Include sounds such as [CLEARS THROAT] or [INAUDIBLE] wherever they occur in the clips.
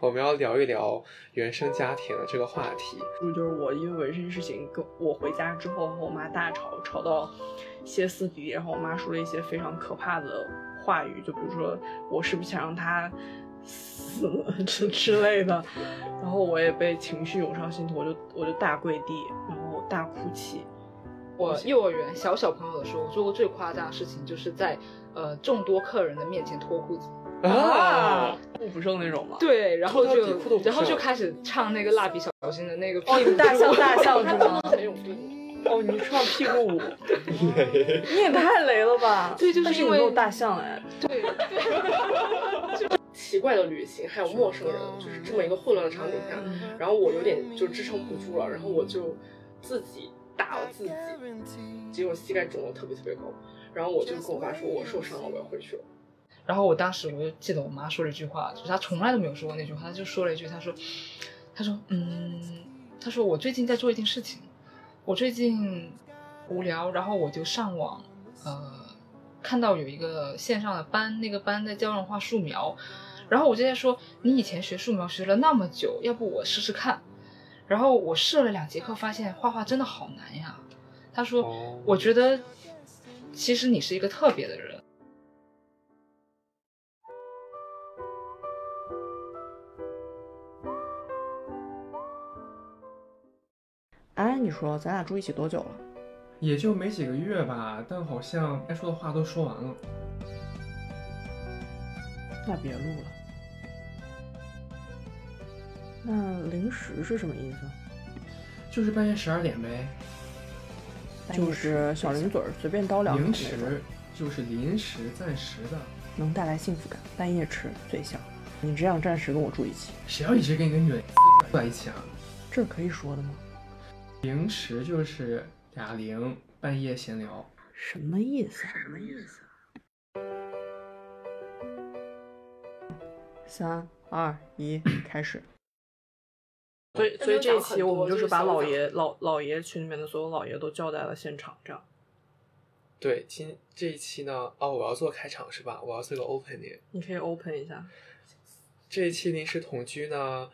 我们要聊一聊原生家庭的这个话题。就是我因为纹身事情，跟我回家之后和我妈大吵，吵到歇斯底里，然后我妈说了一些非常可怕的话语，就比如说我是不是想让她死 [LAUGHS] 之之类的，然后我也被情绪涌上心头，我就我就大跪地，然后大哭泣。我幼儿园小小朋友的时候，做过最夸张的事情，就是在呃众多客人的面前脱裤子啊，酷不胜那种吗？对，然后就然后就开始唱那个蜡笔小新的那个哦，大象大 [LAUGHS] 象是吗？很有劲。哦，你唱屁股舞，你也太雷了吧？[LAUGHS] 对，就是因为有大象哎。对。[LAUGHS] 奇怪的旅行，还有陌生人，就是这么一个混乱的场景下，然后我有点就支撑不住了，然后我就自己。打了自己，结果膝盖肿得特别特别高，然后我就跟我爸说，我受伤了，我要回去了。然后我当时我就记得我妈说了一句话，就是她从来都没有说过那句话，她就说了一句，她说，她说，嗯，她说我最近在做一件事情，我最近无聊，然后我就上网，呃，看到有一个线上的班，那个班在教人画素描，然后我就在说，你以前学素描学了那么久，要不我试试看。然后我试了两节课，发现画画真的好难呀。她说：“我觉得其实你是一个特别的人。”你说咱俩住一起多久了？也就没几个月吧，但好像该说的话都说完了。那别录了。那零时是什么意思？就是半夜十二点呗。就是小零嘴儿，随便叨两句。零食就是临时、暂时的，能带来幸福感。半夜吃最香。你只想暂时跟我住一起，谁要一直跟一个女人住在一起啊？这可以说的吗？零时就是哑铃，半夜闲聊。什么意思？什么意思？三二一，开始。所以，所以这一期我们就是把老爷老老爷群里面的所有老爷都叫在了现场，这样。对，今这一期呢，哦，我要做开场是吧？我要做个 opening。你可以 open 一下。这一期临时同居呢，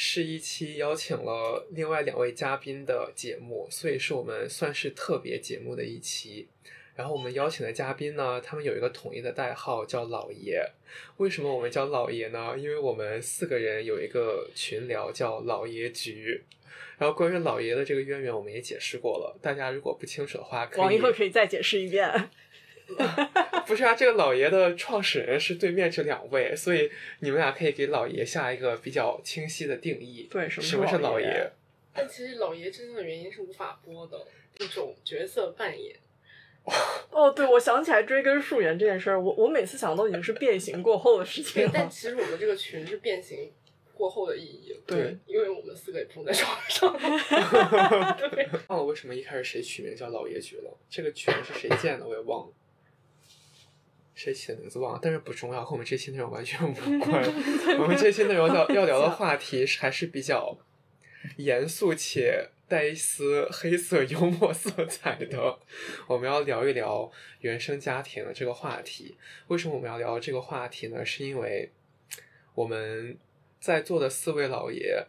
是一期邀请了另外两位嘉宾的节目，所以是我们算是特别节目的一期。然后我们邀请的嘉宾呢，他们有一个统一的代号叫老爷。为什么我们叫老爷呢？因为我们四个人有一个群聊叫老爷局。然后关于老爷的这个渊源，我们也解释过了。大家如果不清楚的话，王一会可以再解释一遍。[LAUGHS] 不是啊，这个老爷的创始人是对面这两位，所以你们俩可以给老爷下一个比较清晰的定义。对，什么是老爷？但其实老爷真正的原因是无法播的一种角色扮演。哦，对，我想起来追根溯源这件事儿，我我每次想都已经是变形过后的事情了。但其实我们这个群是变形过后的意义，对，因为我们四个也不在床上。[LAUGHS] 对，忘了为什么一开始谁取名叫老爷局了？这个群是谁建的？我也忘了，谁起的名字忘了，但是不重要，和我们这期内容完全无 [LAUGHS] 关。我们这期内容要要聊的话题还是比较严肃且。带一丝黑色幽默色彩的，我们要聊一聊原生家庭的这个话题。为什么我们要聊这个话题呢？是因为我们在座的四位老爷，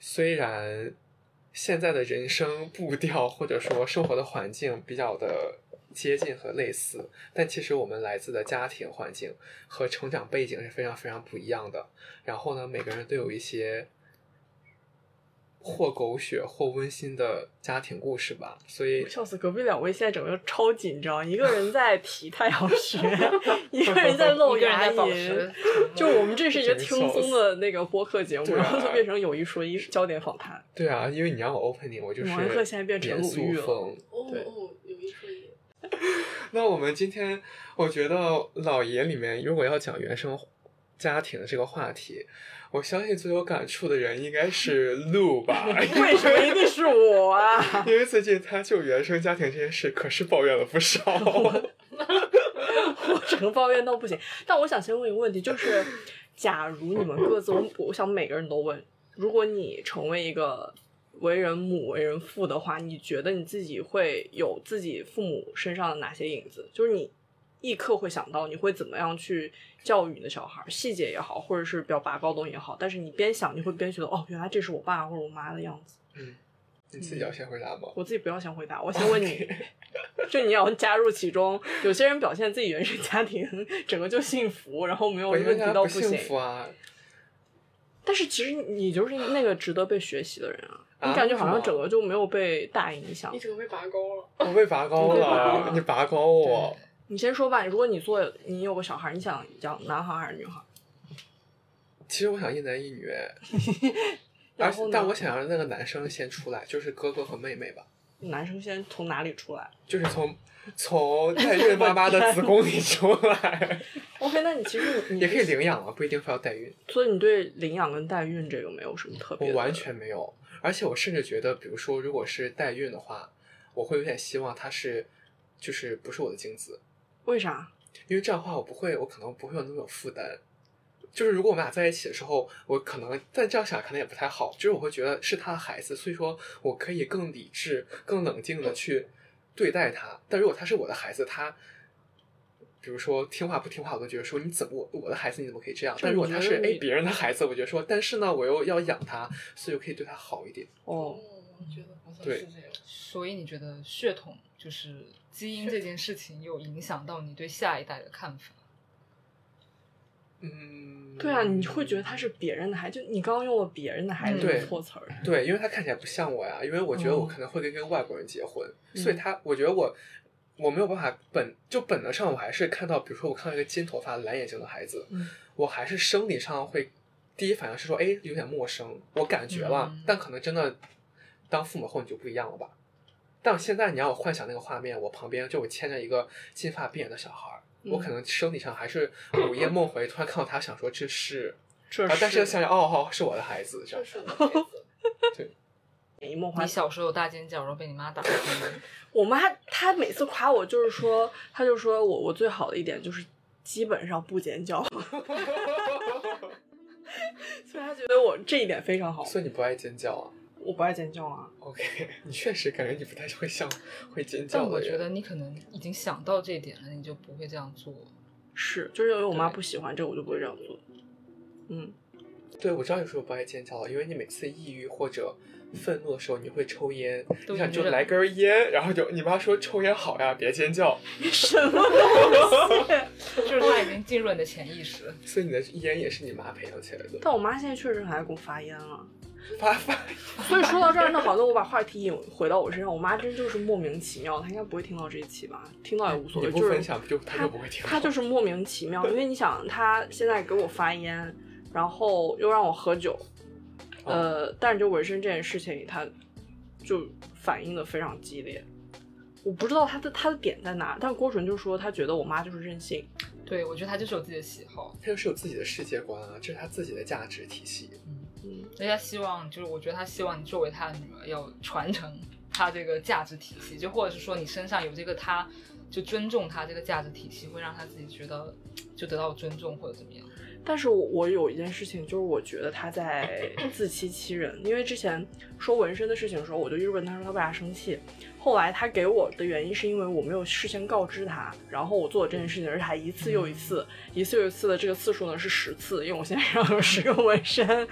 虽然现在的人生步调或者说生活的环境比较的接近和类似，但其实我们来自的家庭环境和成长背景是非常非常不一样的。然后呢，每个人都有一些。或狗血或温馨的家庭故事吧，所以笑死隔壁两位现在整个超紧张，一个人在提太阳穴，一个人在露牙龈，就我们这是一个轻松的那个播客节目，然后就变成有一说一焦点访谈。对啊，因为你让我 opening，我就是王克现在变成鲁豫了。对，有一说一。[LAUGHS] 那我们今天，我觉得老爷里面如果要讲原生家庭的这个话题。我相信最有感触的人应该是鹿吧？[LAUGHS] 为什么一定是我啊？[LAUGHS] 因为最近他就原生家庭这件事，可是抱怨了不少。我只能抱怨到不行。但我想先问一个问题，就是假如你们各自，我我想每个人都问：如果你成为一个为人母、为人父的话，你觉得你自己会有自己父母身上的哪些影子？就是你立刻会想到你会怎么样去教育你的小孩，细节也好，或者是比较拔高的东也好，但是你边想你会边觉得哦，原来这是我爸或者我妈的样子。嗯，你自己要先回答吗？我自己不要先回答，我先问你，就你要加入其中。有些人表现自己原生家庭整个就幸福，然后没有问题到不行。幸福啊！但是其实你就是那个值得被学习的人啊！啊你感觉好像整个就没有被大影响你。整个被拔高了。我被拔高了，[LAUGHS] 你拔高我。你先说吧，如果你做你有个小孩，你想养男孩还是女孩？其实我想一男一女，[LAUGHS] 然后呢而且但我想让那个男生先出来，就是哥哥和妹妹吧，男生先从哪里出来就是从从代孕妈妈的子宫里出来？[LAUGHS] OK，那你其实你也可以领养啊，不一定非要代孕。所以你对领养跟代孕这个没有什么特别的？我完全没有，而且我甚至觉得，比如说，如果是代孕的话，我会有点希望它是，就是不是我的精子，为啥？因为这样的话，我不会，我可能不会有那么有负担。就是如果我们俩在一起的时候，我可能但这样想可能也不太好，就是我会觉得是他的孩子，所以说我可以更理智、更冷静的去对待他。但如果他是我的孩子，他比如说听话不听话，我都觉得说你怎么我我的孩子你怎么可以这样？就但如果他是哎别人的孩子，我觉得说，但是呢，我又要养他，所以我可以对他好一点。哦，我觉得好像对是这样。所以你觉得血统就是基因这件事情有影响到你对下一代的看法？嗯，对啊，你会觉得他是别人的孩子，就你刚刚用了别人的孩子嗯这个对错词儿。对，因为他看起来不像我呀，因为我觉得我哦可能会跟一个外国人结婚，嗯所以他我觉得我我没有办法本就本能上我还是看到，比如说我看到一个金头发蓝眼睛的孩子，嗯我还是生理上会第一反应是说，哎，有点陌生，我感觉了，嗯但可能真的当父母后你就不一样了吧。但现在你让我幻想那个画面，我旁边就我牵着一个金发碧眼的小孩儿，嗯我可能生理上还是午夜梦回，突然看到他，想说这是，这啊，但是想想，哦，哦，是我的孩子，这样。这是我的孩子。潜移默化你小时候有大尖叫，然后被你妈打了，[LAUGHS] 我妈她每次夸我，就是说，她就说我我最好的一点就是基本上不尖叫，[LAUGHS] 所以她觉得我这一点非常好。所以你不爱尖叫啊我不爱尖叫啊，？OK，[LAUGHS] 你确实感觉你不太会像会尖叫。但我觉得你可能已经想到这一点了，你就不会这样做。是就是因为我妈不喜欢这个，我就不会这样做。嗯，对，我知道你说不爱尖叫了，因为你每次抑郁或者愤怒的时候，你会抽烟，你想就来根烟，然后就你妈说抽烟好呀，别尖叫，什么东西？[LAUGHS] 就是他已经进入了你的潜意识。所以你的烟也是你妈培养起来的。但我妈现在确实很爱给我发烟了。发发，所以说到这儿，那好，那我把话题引回到我身上。我妈真就是莫名其妙，她应该不会听到这一期吧？听到也无所谓，就是你不分享，不就她就不会听到。她就是莫名其妙，因为你想，她现在给我发烟，然后又让我喝酒，哦呃，但是就纹身这件事情，他就反应的非常激烈。我不知道他的他的点在哪，但郭纯就说他觉得我妈就是任性，对，我觉得他就是有自己的喜好，他就是有自己的世界观啊，这是他自己的价值体系。嗯，而且他希望，就是我觉得他希望你作为他的女儿要传承他这个价值体系，就或者是说你身上有这个他，就尊重他这个价值体系，会让他自己觉得就得到尊重或者怎么样。但是我我有一件事情，就是我觉得他在 [CLEARS THROAT] 自欺欺人，因为之前说纹身的事情的时候，我就一直问他说他为啥生气。后来他给我的原因是因为我没有事先告知他，然后我做了这件事情，而且还一次又一次，一次又一次的这个次数呢是十次，因为我现在身上有十个纹身。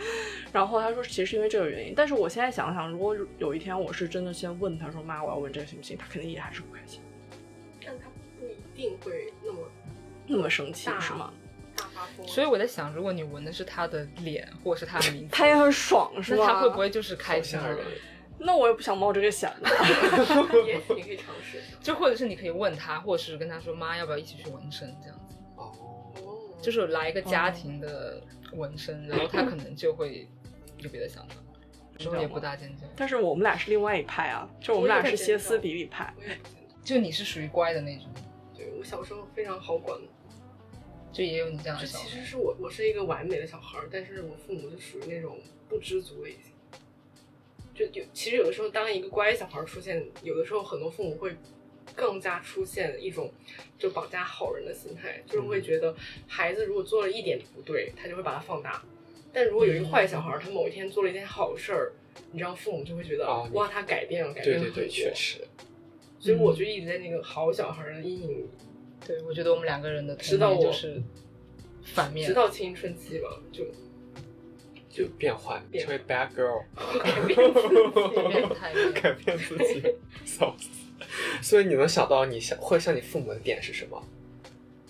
然后他说其实是因为这个原因，但是我现在想想，如果有一天我是真的先问他说妈我要纹这个行不行，他肯定也还是不开心，但他不一定会那么那么生气是吗？所以我在想，如果你纹的是他的脸或者是他的名字，他也很爽是吧？那他会不会就是开心了吓人？那我也不想冒这个险的。也你可以尝试。就或者是你可以问他，或者是跟他说妈要不要一起去纹身这样子，哦，哦，就是来一个家庭的纹身，然后他可能就会有别的想法，之后也不大尖叫。但是我们俩是另外一派啊，就我们俩是歇斯底里派。我也不见得就你是属于乖的那种，对我小时候非常好管，就也有你这样这的小孩。其实是我我是一个完美的小孩儿，但是我父母就属于那种不知足类型。就有其实有的时候，当一个乖小孩儿出现，有的时候很多父母会更加出现一种就绑架好人的心态，就是会觉得孩子如果做了一点不对，他就会把它放大。但如果有一个坏小孩儿，他某一天做了一件好事儿，你知道父母就会觉得、哦哇，他改变了，改变了很多。对对对，确实。所以我就一直在那个好小孩儿的阴影对，我觉得我们两个人的直到我童年就是反面直。到青春期吧，就就变坏，变成为 bad girl，[LAUGHS] 改变自己。变态面改变自己，笑死。所以你能想到你想会像你父母的点是什么？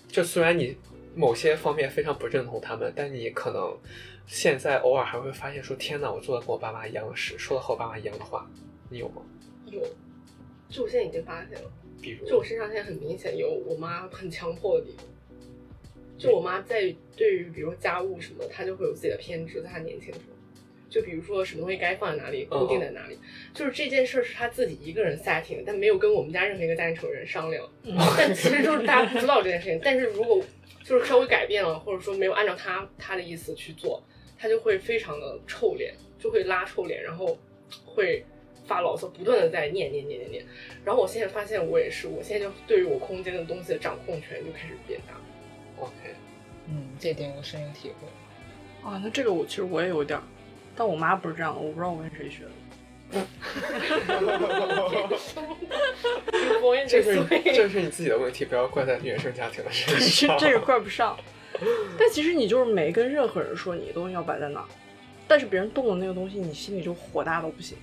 就虽然你某些方面非常不认同他们，但你可能现在偶尔还会发现说：“天哪，我做的跟我爸妈一样的事，说了和我爸妈一样的话。”你有吗？有，就我现在已经发现了，比如，就我身上现在很明显有我妈很强迫的地方。就我妈在对于比如说家务什么，她就会有自己的偏执，在她年轻的时候。就比如说什么东西该放在哪里，固定在哪里，就是这件事儿是她自己一个人 setting，但没有跟我们家任何一个家庭成员商量。[LAUGHS] 但其实就是大家不知道这件事情，但是如果就是稍微改变了，或者说没有按照她她的意思去做，她就会非常的臭脸，就会拉臭脸，然后会发牢骚，不断的在念念念念念。然后我现在发现我也是，我现在就对于我空间的东西的掌控权就开始变大。OK，嗯，这点我深有体会。啊，那这个我其实我也有点儿，但我妈不是这样的，我不知道我跟谁学的。[LAUGHS] [LAUGHS] 这是这是你自己的问题，不要怪在原生家庭的身这上。这个怪不上。但其实你就是没跟任何人说你的东西要摆在哪儿，但是别人动了那个东西，你心里就火大到不行，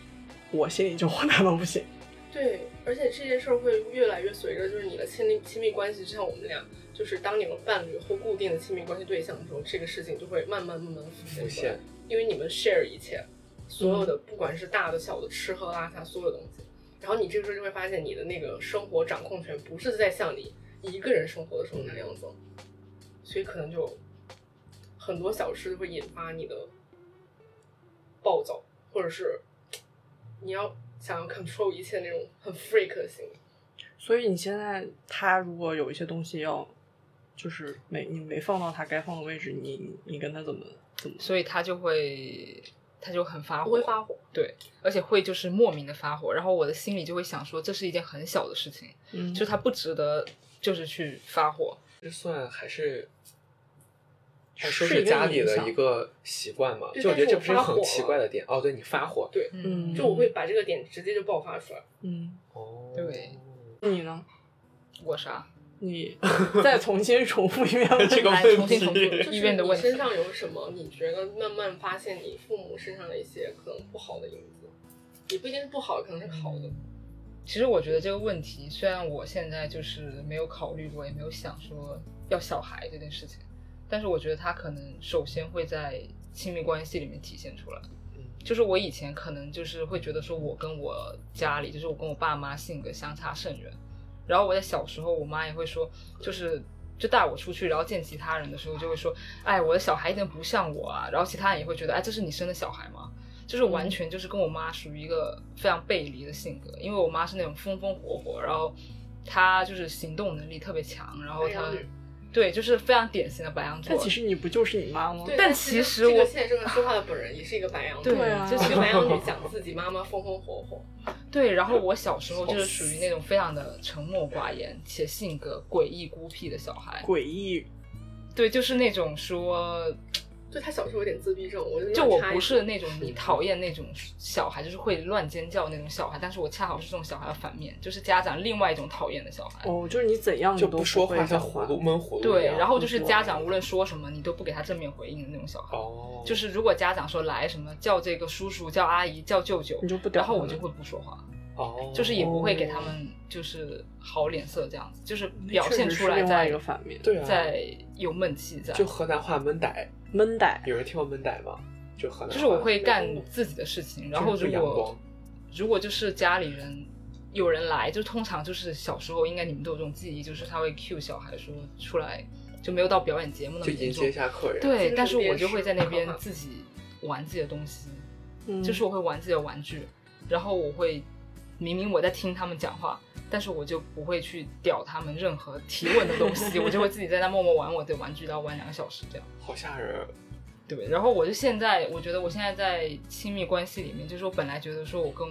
我心里就火大到不行。对，而且这件事儿会越来越随着就是你的亲密亲密关系，就像我们俩，就是当你们伴侣或固定的亲密关系对象的时候，这个事情就会慢慢慢慢浮现因为你们 share 一切，所有的不管是大的小的吃喝拉撒所有东西，然后你这个时候就会发现你的那个生活掌控权不是在像你一个人生活的时候那样子，所以可能就很多小事会引发你的暴躁，或者是你要想要 control 一切那种很 freak 的行为。所以你现在他如果有一些东西要，就是没你没放到他该放的位置，你你跟他怎么怎么？所以他就会，他就很发火，不会发火，对，而且会就是莫名的发火，然后我的心里就会想说，这是一件很小的事情，嗯就他不值得，就是去发火。这算还是还说是一个是家里的一个习惯嘛？就我觉得这不是一个很奇怪的点哦。对你发火，对，嗯就我会把这个点直接就爆发出来。嗯，哦，对你呢？我啥？你 [LAUGHS] 再重新重复一遍这个重新重复题就是医院的问题你身。上有什么？你觉得慢慢发现你父母身上的一些可能不好的影子，也不一定是不好，可能是好的。其实我觉得这个问题，虽然我现在就是没有考虑过，也没有想说要小孩这件事情，但是我觉得它可能首先会在亲密关系里面体现出来。就是我以前可能就是会觉得说，我跟我家里，就是我跟我爸妈性格相差甚远。然后我在小时候，我妈也会说，就是就带我出去，然后见其他人的时候，就会说，哎，我的小孩一点不像我啊。然后其他人也会觉得，哎，这是你生的小孩吗？就是完全就是跟我妈属于一个非常背离的性格，因为我妈是那种风风火火，然后她就是行动能力特别强，然后她对就是非常典型的白羊座。但其实你不就是你妈吗？对，但其其实我现在正在说话的本人也是一个白羊座，对啊就一个白羊女讲自己妈妈风风火火，[LAUGHS] 对，然后我小时候就是属于那种非常的沉默寡言且性格诡异孤僻的小孩。诡异，对，就是那种说，就他小时候有点自闭症，我就就我不是那种你讨厌那种小孩，就是会乱尖叫那种小孩，但是我恰好是这种小孩的反面，就是家长另外一种讨厌的小孩。哦，就是你怎样你都就不说话像讲葫芦闷葫芦对，然后就是家长无论说什么，你都不给他正面回应的那种小孩。哦，就是如果家长说来什么叫这个叔叔、叫阿姨、叫舅舅，你就不然后我就会不说话，哦，就是也不会给他们就是好脸色这样子，就是表现出来实是另外一个反面，对啊，在有闷气在，就河南话闷歹，闷呆。有人听过闷呆吗？就河南，就是我会干自己的事情，然后如果如果就是家里人有人来，就通常就是小时候应该你们都有这种记忆，就是他会 cue 小孩说出来，就没有到表演节目那么严重就迎接一。下客人，对，但是我就会在那边啊自己玩自己的东西，嗯就是我会玩自己的玩具，然后我会明明我在听他们讲话，但是我就不会去屌他们任何提问的东西，[LAUGHS] 我就会自己在那默默玩我的玩具，然后玩两个小时这样。好吓人。对，然后我就现在，我觉得我现在在亲密关系里面，就是我本来觉得说我跟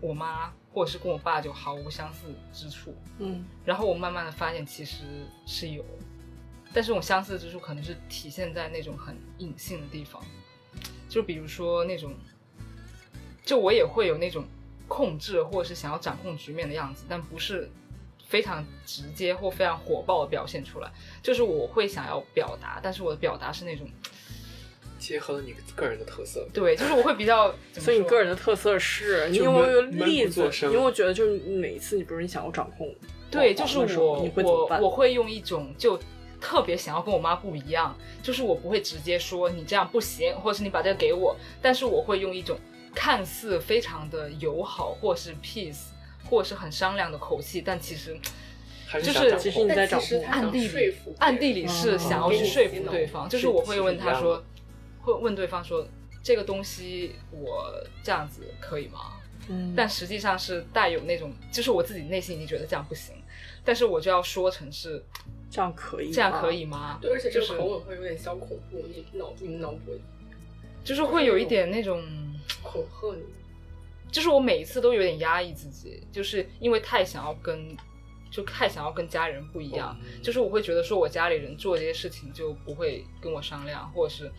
我妈或者是跟我爸就毫无相似之处，嗯然后我慢慢的发现其实是有，但是这种相似之处可能是体现在那种很隐性的地方，就比如说那种，就我也会有那种控制或者是想要掌控局面的样子，但不是非常直接或非常火爆的表现出来，就是我会想要表达，但是我的表达是那种，结合了你个人的特色。对，就是我会比较，所以你个人的特色是，你就有没有闷例子闷不作？声你有没有觉得就是每一次你比如你想要掌控对，就是我？我我会用一种就特别想要跟我妈不一样，就是我不会直接说你这样不行，或者是你把这个给我，但是我会用一种看似非常的友好，或是 peace，或是很商量的口气，但其实还是就是其实你在掌控但其实暗地里暗地里是想要去说服对方，就是我会问他说，会问对方说这个东西我这样子可以吗？嗯但实际上是带有那种，就是我自己内心已经觉得这样不行，但是我就要说成是这样可以，这样可以吗？对，而且这就是个口吻会有点小恐怖，你脑你们脑补就是会有一点那种，恐吓你。就是我每一次都有点压抑自己，就是因为太想要跟，就太想要跟家人不一样，嗯就是我会觉得说我家里人做这些事情就不会跟我商量，或者是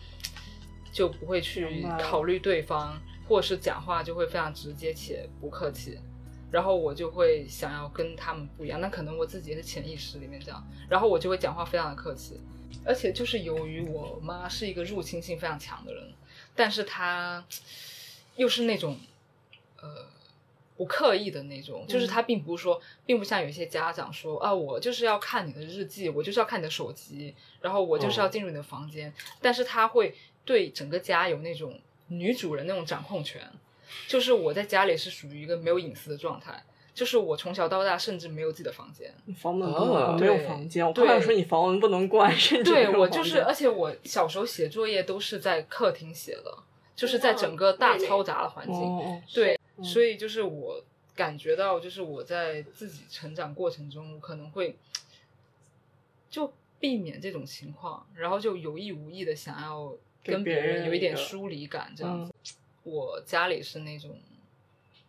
就不会去考虑对方，或者是讲话就会非常直接且不客气。然后我就会想要跟他们不一样，那可能我自己也是潜意识里面这样，然后我就会讲话非常的客气，而且就是由于我妈是一个入侵性非常强的人，但是她又是那种呃不刻意的那种，就是他并不是说，并不像有些家长说啊，我就是要看你的日记，我就是要看你的手机，然后我就是要进入你的房间，但是他会对整个家有那种女主人那种掌控权，就是我在家里是属于一个没有隐私的状态。就是我从小到大甚至没有自己的房间，你房门不能啊关没有对房间，我对。刚想说你房门不能关，甚至对我就是，而且我小时候写作业都是在客厅写的，就是在整个大嘈杂的环境。对，嗯所以就是我感觉到，就是我在自己成长过程中，我可能会就避免这种情况，然后就有意无意的想要跟别人人有一点疏离感，这样嗯子。我家里是那种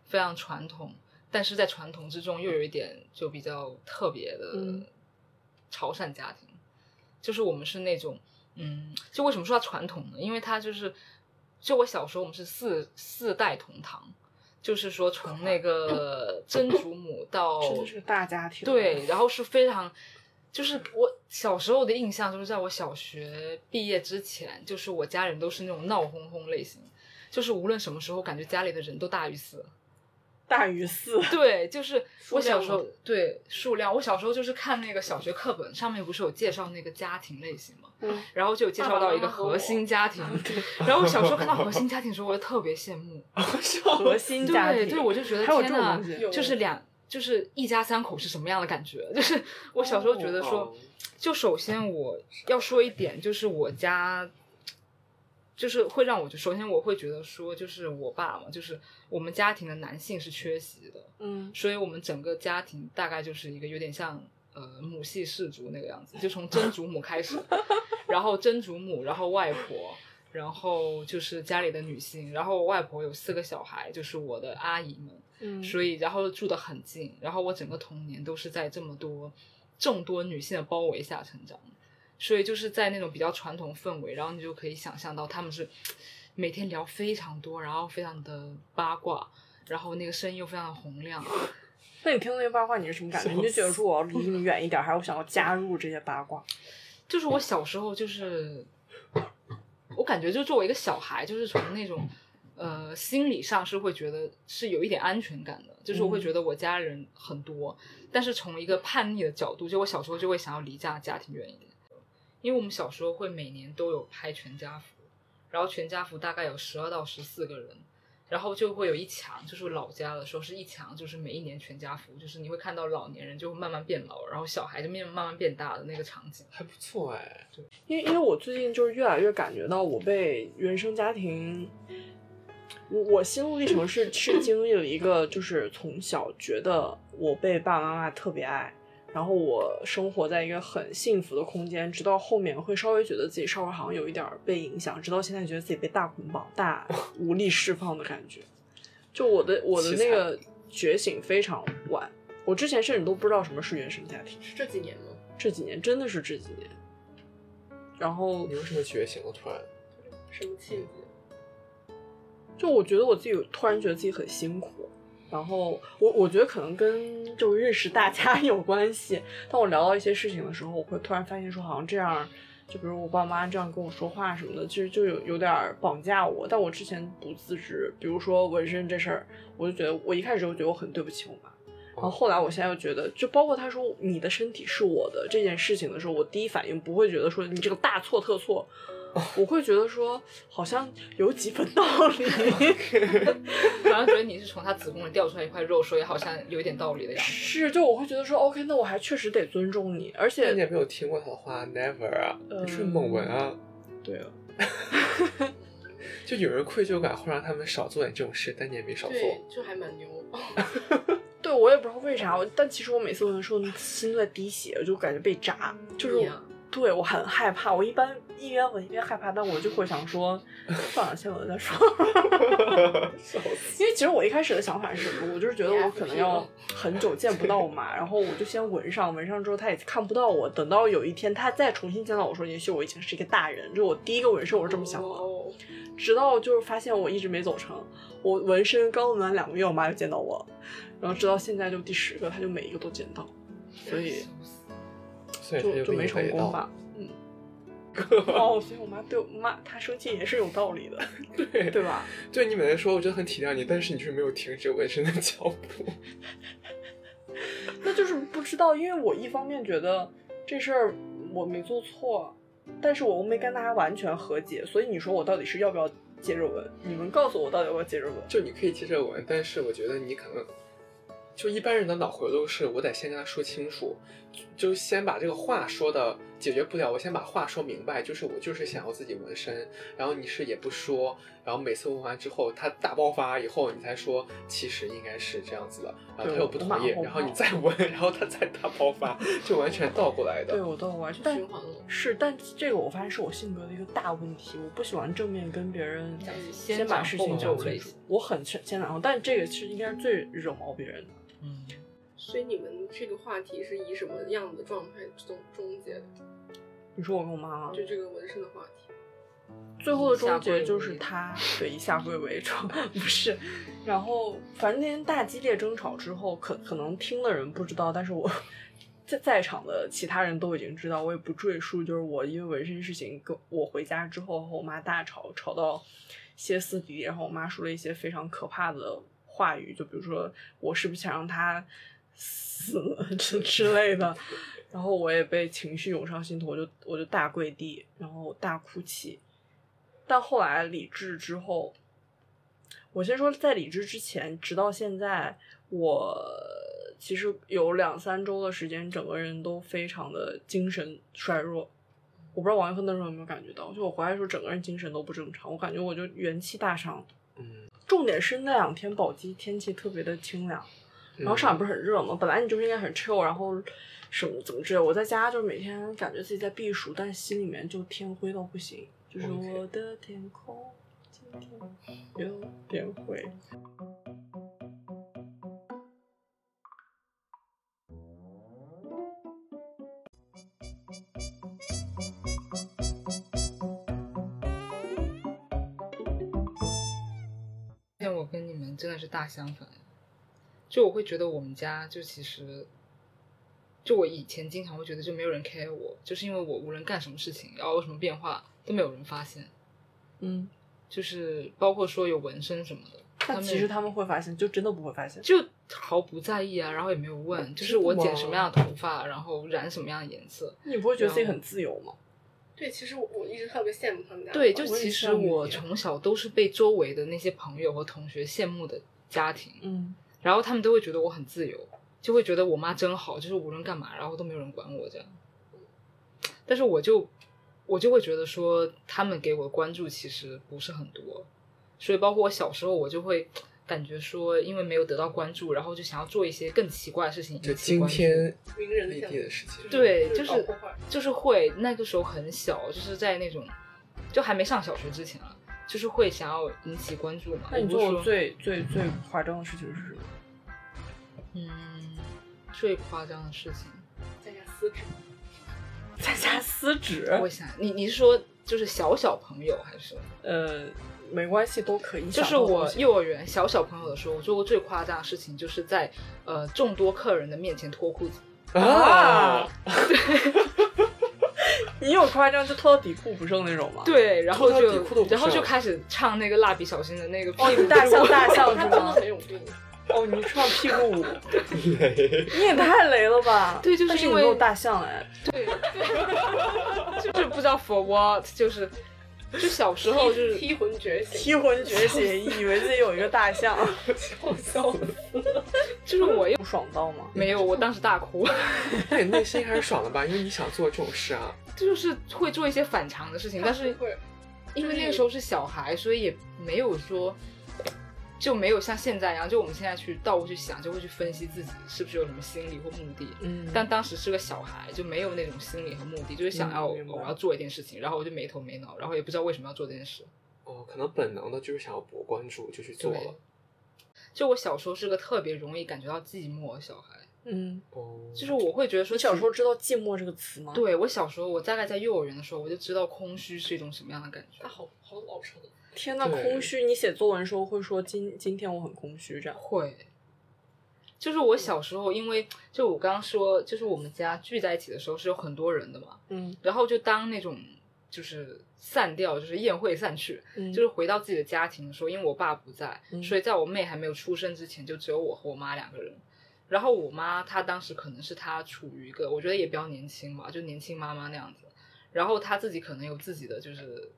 非常传统，但是在传统之中又有一点就比较特别的嗯潮汕家庭，就是我们是那种，嗯，就为什么说它传统呢？因为它就是，就我小时候我们是四四代同堂，就是说从那个 [LAUGHS] 曾祖母到真的是个大家庭。对，然后是非常，就是我小时候的印象，就是在我小学毕业之前，就是我家人都是那种闹哄哄类型，就是无论什么时候，感觉家里的人都大于四。大于四。对，就是我小时候数对数量，我小时候就是看那个小学课本上面不是有介绍那个家庭类型嘛，嗯然后就有介绍到一个核心家庭，然后我小时候看到核心家庭的时候，我就特别羡慕，[LAUGHS] 核心家庭，对对，我就觉得天呐这种东西，有就是两就是一家三口是什么样的感觉？[LAUGHS] 就是我小时候觉得说，哦就首先我要说一点，就是我家。就是会让我就首先我会觉得说，就是我爸嘛，就是我们家庭的男性是缺席的，嗯。所以我们整个家庭大概就是一个有点像呃母系氏族那个样子，就从曾祖母开始，然后曾祖母，然后外婆，然后就是家里的女性，然后外婆有四个小孩，就是我的阿姨们，嗯，所以然后住得很近，然后我整个童年都是在这么多众多女性的包围下成长，所以就是在那种比较传统氛围，然后你就可以想象到他们是每天聊非常多，然后非常的八卦，然后那个声音又非常的洪亮，那你听到那些八卦，你是什么感觉？你就觉得说我要离你远一点，还是我想要加入这些八卦？就是我小时候就是，我感觉就作为一个小孩，就是从那种呃心理上是会觉得是有一点安全感的，就是我会觉得我家人很多，但是从一个叛逆的角度，就我小时候就会想要离这样的家庭远一点，因为我们小时候会每年都有拍全家福，然后全家福大概有十二到十四个人。然后就会有一墙，就是老家的时候是一墙，就是每一年全家福，就是你会看到老年人就会慢慢变老，然后小孩就慢慢慢变大的那个场景。还不错哎，对因为因为我最近就是越来越感觉到我被原生家庭，我我心路历程是是经历了一个，就是从小觉得我被爸爸妈妈特别爱，然后我生活在一个很幸福的空间，直到后面会稍微觉得自己稍微好像有一点儿被影响，直到现在觉得自己被大捆绑、大 [LAUGHS] 无力释放的感觉。就我的我的那个觉醒非常晚，我之前甚至都不知道什么是原生家庭，是这几年吗？这几年真的是这几年。然后你为什么觉醒了？突然，什么契机？就我觉得我自己突然觉得自己很辛苦，然后我我觉得可能跟就认识大家 [LAUGHS] 有关系。当我聊到一些事情的时候，我会突然发现说，好像这样，就比如我爸妈这样跟我说话什么的，其实就有有点绑架我。但我之前不自知，比如说纹身这事儿，我就觉得我一开始就觉得我很对不起我妈。然后后来，我现在又觉得，就包括他说你的身体是我的这件事情的时候，我第一反应不会觉得说你这个大错特错，我会觉得说好像有几分道理。好像觉得你是从他子宫里掉出来一块肉，所以好像有一点道理的样子。是，就我会觉得说，OK，那我还确实得尊重你，而且你也没有听过他的话，Never 啊，你是猛文啊。对啊，[LAUGHS] 就有人愧疚感会让他们少做点这种事，但你也没少做。对，就还蛮牛。[LAUGHS] 对，我也不知道为啥，但其实我每次纹的时候心都在滴血，我就感觉被扎，就是对我很害怕。我一般一边闻一边害怕，但我就会想说，[LAUGHS] 算了，先闻再说。[LAUGHS] 因为其实我一开始的想法是什么？我就是觉得我可能要很久见不到我妈，然后我就先闻上，闻上之后她也看不到我。等到有一天她再重新见到我说，也许我已经是一个大人。就我第一个纹身，我是这么想的。直到就是发现我一直没走成，我纹身刚纹完两个月，我妈就见到我。然后直到现在就第十个，她就每一个都见到，所以就就没成功吧。嗯，[LAUGHS] 哦，所以我妈对我妈她生气也是有道理的，[LAUGHS] 对对吧？[LAUGHS] 对你每天说，我真的很体谅你，但是你就是没有停止纹身的脚步。那就是不知道，因为我一方面觉得这事儿我没做错，但是我又没跟大家完全和解，所以你说我到底是要不要接着纹？你们告诉我到底要不要接着纹？就你可以接着纹，但是我觉得你可能。就一般人的脑回路是，我得先跟他说清楚，就先把这个话说的解决不了，我先把话说明白，就是我就是想要自己纹身，然后你是也不说，然后每次纹完之后他大爆发以后，你才说其实应该是这样子的，然后他又不同意，然后你再纹，然后他再大爆发，就完全倒过来的。[LAUGHS] 对我倒完全循环了。是，但这个我发现是我性格的一个大问题，我不喜欢正面跟别人先把事情讲清楚，我很先然后，但这个是应该是最惹毛别人的。嗯，所以你们这个话题是以什么样的状态终终结的？你说我跟我妈妈，就这个纹身的话题，最后的终结就是他对以下跪为主，[LAUGHS] 不是。然后反正那天大激烈争吵之后，可可能听的人不知道，但是我在在场的其他人都已经知道，我也不赘述。就是我因为纹身事情，跟我回家之后和我妈大吵，吵到歇斯底里，然后我妈说了一些非常可怕的。话语就比如说我是不是想让他死了 [LAUGHS] 之之类的，然后我也被情绪涌上心头，我就我就大跪地，然后大哭泣。但后来理智之后，我先说在理智之前，直到现在，我其实有两三周的时间，整个人都非常的精神衰弱。我不知道王一峰那时候有没有感觉到，就我回来的时候，整个人精神都不正常，我感觉我就元气大伤。嗯。重点是那两天宝鸡天气特别的清凉，然后上海不是很热吗？本来你就是应该很 chill，然后什么怎么之类？我在家就是每天感觉自己在避暑，但心里面就天灰到不行，就是我的天空今天有点灰。我跟你们真的是大相反，就我会觉得我们家就其实，就我以前经常会觉得就没有人 care 我，就是因为我无论干什么事情，然后有什么变化都没有人发现，嗯，就是包括说有纹身什么的，但其实他们会发现，就真的不会发现，就毫不在意啊，然后也没有问，就是我剪什么样的头发，然后染什么样的颜色，你不会觉得自己很自由吗？对，其实我我一直特别羡慕他们家。对，就其实我从小都是被周围的那些朋友和同学羡慕的家庭，嗯，然后他们都会觉得我很自由，就会觉得我妈真好，就是无论干嘛，然后都没有人管我这样。但是我就我就会觉得说，他们给我的关注其实不是很多，所以包括我小时候，我就会。感觉说，因为没有得到关注，然后就想要做一些更奇怪的事情。就惊天名人立地的事情。对，就是就是会那个时候很小，就是在那种就还没上小学之前啊，就是会想要引起关注嘛。那你做过最最最夸张的事情是什么？嗯，最夸张的事情，在家撕纸，在家撕纸。我想，你你是说就是小小朋友还是？呃。没关系，都可以。就是我幼儿园小小朋友的时候，我做过最夸张的事情，就是在呃众多客人的面前脱裤子。啊，[LAUGHS] 你有夸张就脱到底裤不剩那种吗？对，然后就然后就开始唱那个蜡笔小新的那个。哦，你大笑大象 [LAUGHS] 他真的是吗？很有病。哦，你唱屁股舞，[LAUGHS] 你也太雷了吧？对就是因为大象哎。对，就是 [LAUGHS] 不知道 for what，就是就小时候就是踢魂觉醒，踢魂觉醒，以为自己有一个大象，好笑死了。就是我又不爽到吗？没有，我当时大哭，那你内心还是爽的吧？因为你想做这种事啊。就是会做一些反常的事情，但是会，因为那个时候是小孩，所以也没有说。就没有像现在一样，就我们现在去倒过去想，就会去分析自己是不是有什么心理或目的。嗯但当时是个小孩，就没有那种心理和目的，就是想要、嗯我要做一件事情，然后我就没头没脑，然后也不知道为什么要做这件事。哦，可能本能的就是想要博关注，就去做了。就我小时候是个特别容易感觉到寂寞的小孩，嗯，哦，就是我会觉得说，你小时候知道“寂寞”这个词吗？，对我小时候，我大概在幼儿园的时候，我就知道空虚是一种什么样的感觉他。好好老成。天呐，空虚！你写作文的时候会说今今天我很空虚这样。会，就是我小时候，因为就我刚刚说，就是我们家聚在一起的时候是有很多人的嘛，嗯然后就当那种就是散掉，就是宴会散去，嗯就是回到自己的家庭的时候，因为我爸不在，嗯所以在我妹还没有出生之前，就只有我和我妈两个人。然后我妈她当时可能是她处于一个，我觉得也比较年轻吧，就年轻妈妈那样子。然后她自己可能有自己的就是。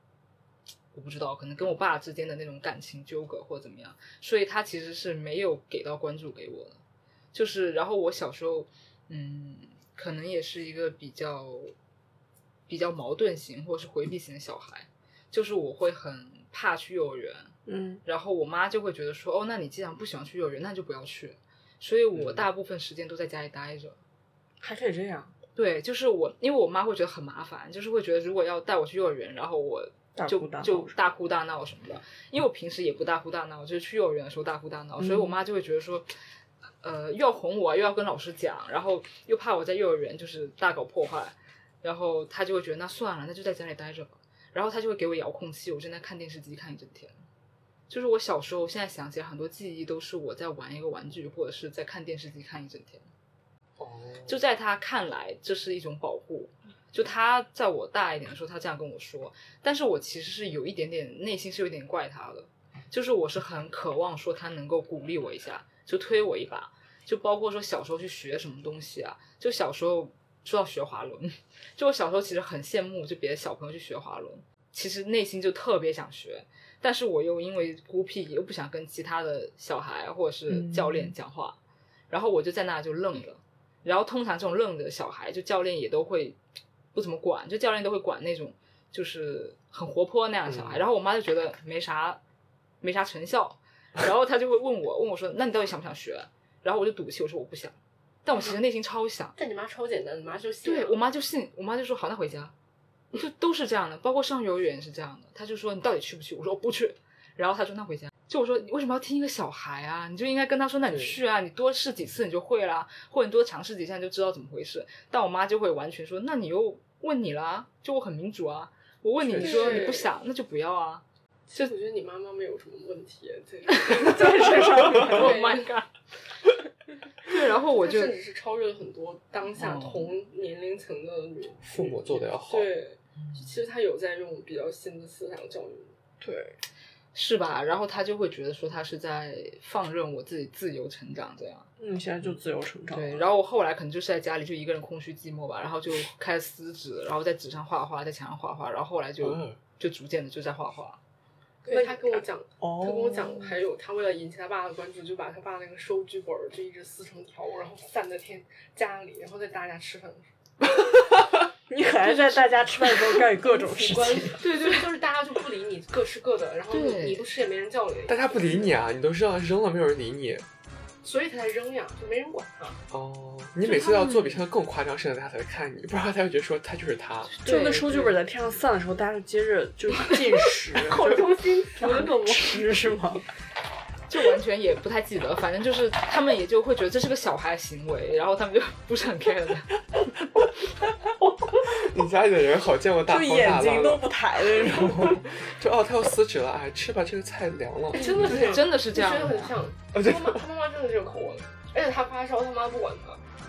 我不知道，可能跟我爸之间的那种感情纠葛或怎么样，所以她其实是没有给到关注给我的。就是，然后我小时候，嗯，可能也是一个比较比较矛盾型或者是回避型的小孩，就是我会很怕去幼儿园，嗯然后我妈就会觉得说，哦，那你既然不喜欢去幼儿园，那就不要去。所以我嗯大部分时间都在家里待着。还可以这样，对，就是我，因为我妈会觉得很麻烦，就是会觉得如果要带我去幼儿园，然后我就就大哭大闹什么的。因为我平时也不大哭大闹，就是去幼儿园的时候大哭大闹，所以我嗯妈就会觉得说，呃，又要哄我，又要跟老师讲，然后又怕我在幼儿园就是大搞破坏，然后她就会觉得那算了，那就在家里待着吧。然后她就会给我遥控器，我正在看电视机看一整天。就是我小时候，现在想起来很多记忆都是我在玩一个玩具，或者是在看电视机看一整天。哦，就在他看来，这是一种保护。就他在我大一点的时候，他这样跟我说，但是我其实是有一点点内心是有点怪他的，就是我是很渴望说他能够鼓励我一下，就推我一把，就包括说小时候去学什么东西啊，就小时候说到学滑轮，就我小时候其实很羡慕就别的小朋友去学滑轮，其实内心就特别想学，但是我又因为孤僻，又不想跟其他的小孩或者是教练讲话，然后我就在那就愣了。然后通常这种愣的小孩，就教练也都会不怎么管，就教练都会管那种就是很活泼那样的小孩。嗯然后我妈就觉得没啥没啥成效，然后她就会问我问我说：“那你到底想不想学？”然后我就赌气，我说我不想，但我其实内心超想。但你妈超简单，你妈就信对我妈就信，我妈就说好，那回家，就都是这样的，包括上幼儿园也是这样的。他就说你到底去不去？我说我不去，然后他说那回家。就我说你为什么要听一个小孩啊？你就应该跟他说，那你去啊，你多试几次你就会啦，或者你多尝试几下你就知道怎么回事。但我妈就会完全说，那你又问你啦，就我很民主啊，我问你，你说你不想，那就不要啊。其实我觉得你妈妈没有什么问题，在在身上面 Oh my god！[LAUGHS] 对，然后我就甚至是超越了很多当下哦同年龄层的女父母做的要好对，其实他有在用比较新的思想教育。对，是吧？然后他就会觉得说他是在放任我自己自由成长这样。嗯，现在就自由成长。对，然后我后来可能就是在家里就一个人空虚寂寞吧，然后就开始撕纸，然后在纸上画画，在墙上画画，然后后来就、嗯就逐渐的就在画画。对，他跟我讲，哦，他跟我讲，还有他为了引起他爸的关注，就把他爸那个收据本就一直撕成条，然后散在天家里，然后在大家吃饭的时候。[LAUGHS] 你很爱在大家吃饭的时候干各种事情。对对，就是大家就不理你，各吃各的，然后你你不吃也没人叫你，大家不理你啊，你都扔了扔了，没有人理你。所以他才扔呀，就没人管他。哦，你每次要做比现在更夸张，甚至大家才会看你，不然他就觉得说他就是他。就那收剧本在天上散的时候，大家就接着就进食，[LAUGHS] 口中心，我的懂吃是吗？就完全也不太记得，反正就是他们也就会觉得这是个小孩行为，然后他们就不是很 care 的。[LAUGHS] 你家里的人好见过大就风大眼睛都不抬的那种。[LAUGHS] 就哦，他要辞职了，哎，吃吧，这个菜凉了。真的是真的是这样真的很像。[LAUGHS] 他妈他妈妈真的是这个口吻，而且他发烧，他妈不管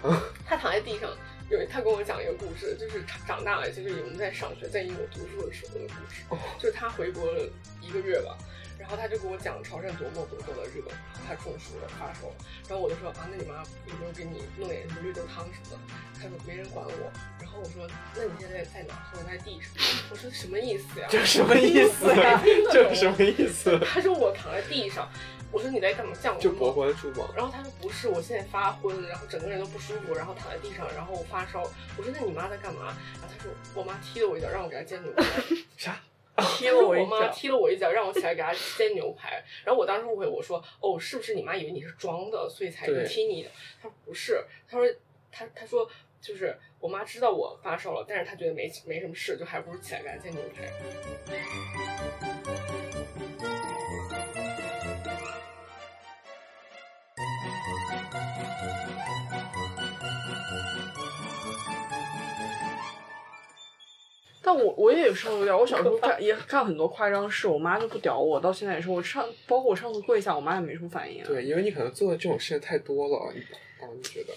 他，他躺在地上。有他跟我讲一个故事，就是长长大了，就是我们在上学，在英国读书的时候的故事。就是他回国了一个月吧，然后他就跟我讲朝鲜多么多么的热，他中暑了，发烧了。然后我就说啊，那你妈有没有给你弄点什么绿豆汤什么的？他说没人管我。然后我说那你现在在哪？他说在地上。我说什么意思呀？这什么意思呀？这 [LAUGHS] 什么意思？[LAUGHS] 他说我躺在地上。我说你在干嘛？降温就吗博关注嘛。然后他说不是，我现在发昏，然后整个人都不舒服，然后躺在地上，然后我发烧。我说那你妈在干嘛？然后他说我妈踢了我一脚，让我给她煎牛排。[LAUGHS] 啥？踢了我妈脚，踢了我一脚，让我起来给她煎牛排。然后我当时误会，我说哦，是不是你妈以为你是装的，所以才踢你的？他说不是，他说他他说就是我妈知道我发烧了，但是她觉得没没什么事，就还不如起来给她煎牛排。但我我也有时候有点，我小时候干也干很多夸张事，我妈就不屌我，到现在也是。我上包括我上次跪下，我妈也没什么反应、啊。对，因为你可能做的这种事情太多了，你哦，你觉得？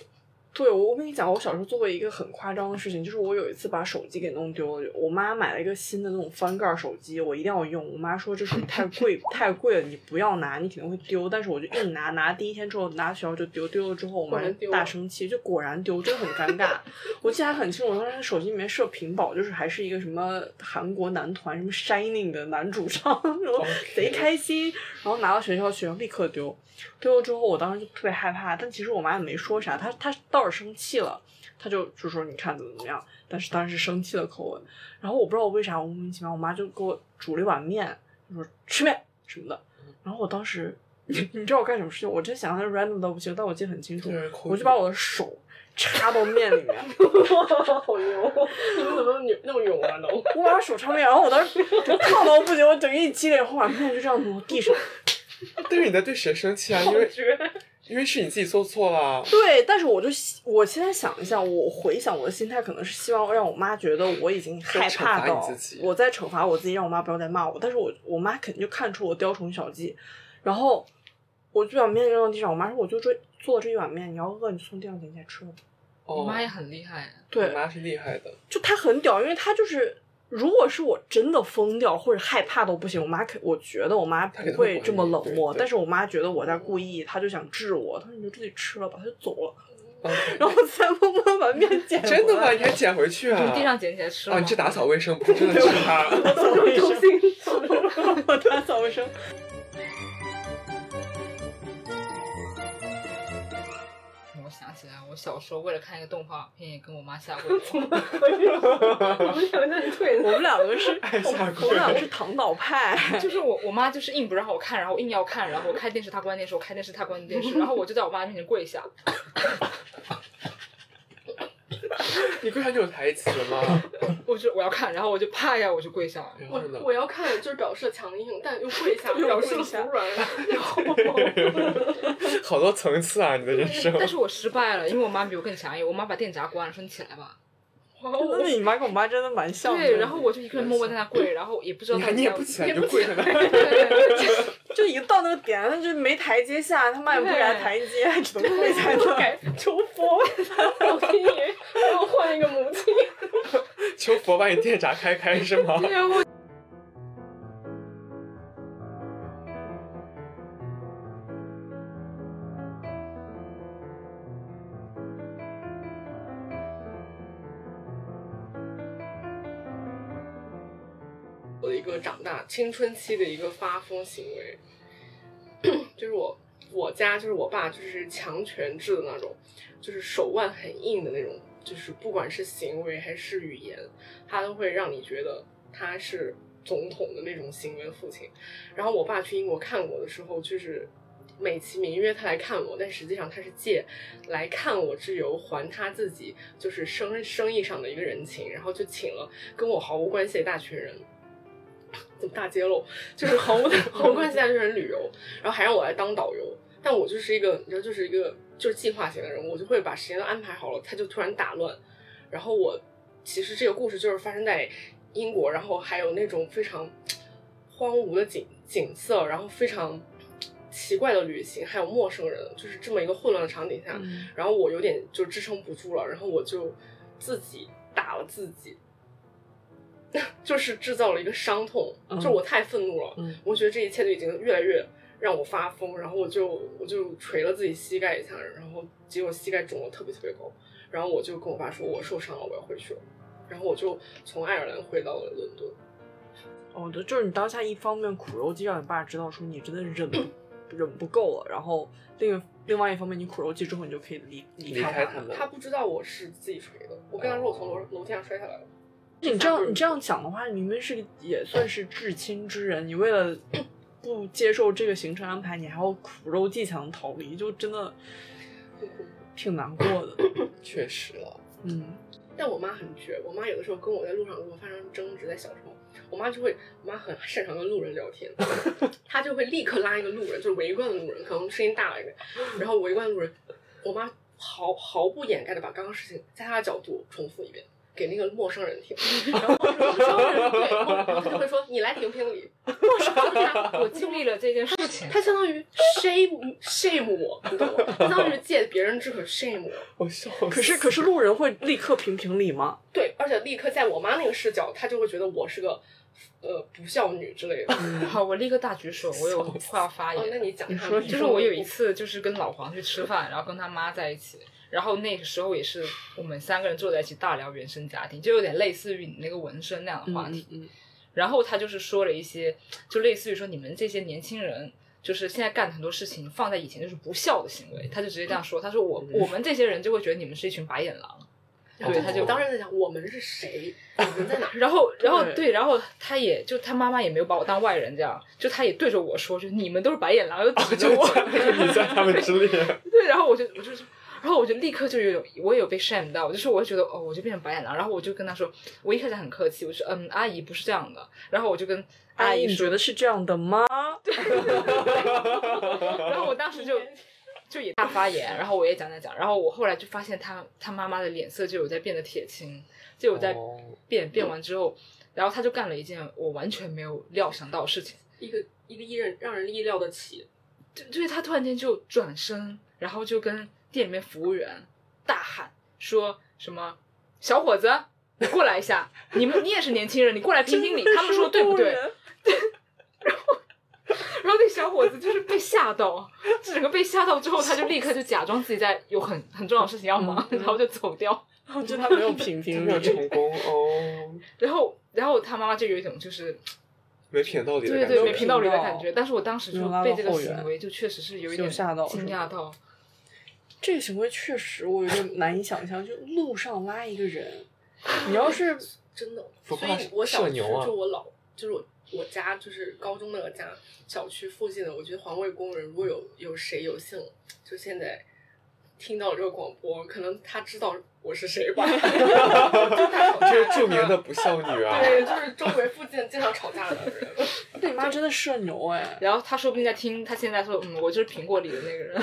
对，我我跟你讲，我小时候做过一个很夸张的事情，就是我有一次把手机给弄丢了。我妈买了一个新的那种翻盖手机，我一定要用。我妈说这手机太贵 [LAUGHS] 太贵了，你不要拿，你肯定会丢。但是我就硬拿，拿第一天之后拿学校就丢，丢了之后我妈大生气，就果然丢，真的很尴尬。[LAUGHS] 我记得还很清楚，我当时手机里面设屏保，就是还是一个什么韩国男团什么 Shining 的男主唱，然后贼开心。然后拿到学校，学校立刻丢。丢了之后，我当时就特别害怕，但其实我妈也没说啥，她她倒是生气了，他就就说你看怎么怎么样，但是当时是生气的口吻。然后我不知道我为啥，我莫名其妙，我妈就给我煮了一碗面，就说吃面什么的。然后我当时，你你知道我干什么事情？我真想象 random 到不行，但我记得很清楚我就把我的手插到面里面，[LAUGHS] 好油！你们怎么那么那么勇啊？都我把手插面，然后我当时烫到不行，我整个一激灵，然后把面就这样挪地上。[LAUGHS] 但是你在对谁生气啊？因为绝！因为是你自己做错了。对，但是我就我现在想一下，我回想我的心态，可能是希望让我妈觉得我已经害怕到我在惩罚我自己，让我妈不要再骂我。但是我我妈肯定就看出我雕虫小技，然后我就把面扔到地上。我妈说：“我就这做了这一碗面，你要饿你就从地上捡起来吃吧。哦，我妈也很厉害，”对我，妈是厉害的。就她很屌，因为她就是。如果是我真的疯掉或者害怕都不行，我妈肯，我觉得我妈不会会这么冷漠，但是我妈觉得我在故意，她就想治我，她说你就自己吃了吧，她就走了然后再默默把面 [LAUGHS] 捡回来。真的吗？你还捡回去啊？从地上捡起来吃了啊！你去打扫卫生不是 [LAUGHS] 真的是他。打扫卫生，中 [LAUGHS] 心我打扫卫生。我小时候为了看一个动画片，也跟我妈下过床。[LAUGHS] [LAUGHS] 我们两个在对我们两个是，我们两个是躺倒派。[LAUGHS] 就是我我妈就是硬不让我看，然后我硬要看，然后我开电视她关电视，我开电视她关电视，然后我就在我妈面前跪下。你跪下就有台词吗？[LAUGHS] 我就我要看，然后我就啪一下我就跪下了。我？我要看就是表示强硬，但又跪下，[LAUGHS] 表示服软。[LAUGHS] 然后好多层次啊，你的人生。但是我失败了，因为我妈比我更强硬，我妈把电闸关了，说你起来吧。那你妈跟我妈真的蛮像的。对，然后我就一个人默默在那跪，然后也不知道你看你也她在不起来，[LAUGHS] 就跪在那。就一到那个点，她就没台阶下，他妈也不给她台阶，只能跪在那。改求佛，老天爷让我换一个母亲。[LAUGHS] 求佛把你电闸开开是吗？大青春期的一个发疯行为，就是我我家就是我爸就是强权制的那种，就是手腕很硬的那种，就是不管是行为还是语言，他都会让你觉得他是总统的那种行为的父亲。然后我爸去英国看我的时候，就是美其名曰他来看我，但实际上他是借来看我之由还他自己就是生生意上的一个人情，然后就请了跟我毫无关系的大群人。怎么大揭露？就是毫无 [LAUGHS] 毫无关系的一大群人旅游，然后还让我来当导游。但我就是一个，你知道，就是一个就是计划型的人，我就会把时间都安排好了，他就突然打乱，然后我其实这个故事就是发生在英国，然后还有那种非常荒芜的景景色，然后非常奇怪的旅行，还有陌生人，就是这么一个混乱的场景下，嗯然后我有点就支撑不住了，然后我就自己打了自己，[LAUGHS] 就是制造了一个伤痛，嗯就是我太愤怒了，嗯我觉得这一切都已经越来越让我发疯，然后我就我就捶了自己膝盖一下，然后结果膝盖肿得特别特别高，然后我就跟我爸说我受伤了，我要回去了，然后我就从爱尔兰回到了伦敦。哦，对，就是你当下一方面苦肉计让你爸知道说你真的忍不 [LAUGHS] 忍不够了，然后另另外一方面你苦肉计之后你就可以离离开他们他不知道我是自己捶的，我跟他说我从楼楼梯上摔下来了。你这样你这样讲的话，你明明是也算是至亲之人，你为了 [COUGHS] 不接受这个行程安排，你还要苦肉计才能逃离，就真的挺难过的。[COUGHS] 确实了，嗯，但我妈很绝，我妈有的时候跟我在路上如果发生争执，在小时候，我妈就会，我妈很擅长跟路人聊天，[LAUGHS] 她就会立刻拉一个路人，就是围观的路人，可能声音大了一点，[LAUGHS] 然后围观的路人，我妈毫毫不掩盖的把刚刚事情在她的角度重复一遍。给那个陌生人听，[LAUGHS] 然后陌生人对，然后她就会说：“你来评评理。[LAUGHS] ”陌生人他我经历了这件事情，他相当于 shame shame 我，你懂吗？他相当于借别人之口 shame 我。我笑死。可是可是路人会立刻评评理吗？对，而且立刻在我妈那个视角，她就会觉得我是个呃不孝女之类的。好，我立刻大举手，我有话要发哦，那言。你讲一下，说就是我有一次就是跟老黄去吃饭，然后跟他妈在一起，然后那个时候也是我们三个人坐在一起大聊原生家庭，就有点类似于你那个纹身那样的话题。嗯然后他就是说了一些，就类似于说你们这些年轻人，就是现在干的很多事情放在以前就是不孝的行为，他就直接这样说，他说我我们这些人就会觉得你们是一群白眼狼。对，他就我当时在想，我们是谁？我们在哪？[LAUGHS] 然后，然后对对，然后他也就他妈妈也没有把我当外人这样，就他也对着我说，就你们都是白眼狼，又指着我，[LAUGHS] 你在他们之列，对，然后我就我就说，然后我就立刻就有我也有被 shame 到，我就是我就觉得哦，我就变成白眼狼，然后我就跟他说，我一开始很客气，我说嗯，阿姨不是这样的，然后我就跟阿阿姨，你觉得是这样的吗？[LAUGHS] 对。然后我当时就 [LAUGHS] 就也大发言，然后我也讲讲讲，然后我后来就发现他他妈妈的脸色就有在变得铁青，就有在哦变、变完之后，然后他就干了一件我完全没有料想到的事情，一个一个意人让人意料的起，就就是他突然间就转身，然后就跟店里面服务员大喊说什么小伙子。你过来一下，[LAUGHS] 你们你也是年轻人，你过来评评理。他们说对不对？[LAUGHS] 然后 [LAUGHS] 然后那小伙子就是被吓到，整个被吓到之后，他就立刻就假装自己在有很很重要的事情要忙，然后就走掉。我觉得他没有评没评有成理。功哦，然后，然后他妈妈就有一种就是没品到理的对对。没评道理的感觉。但是我当时就被这个行为就确实是有一点吓到惊讶到。这个行为确实我有点难以想象，就路上拉一个人，你要是 [LAUGHS] 真的。所以我小区就我老就是我我家就是高中那个家小区附近的，我觉得环卫工人如果有有谁有幸就现在听到这个广播，可能他知道我是谁吧。[LAUGHS] 就是著名的不孝女啊！[LAUGHS] 对，就是周围附近经常吵架的人。[LAUGHS] 那你妈真的社牛哎。然后她说不定在听，她现在说，嗯，我就是苹果里的那个人。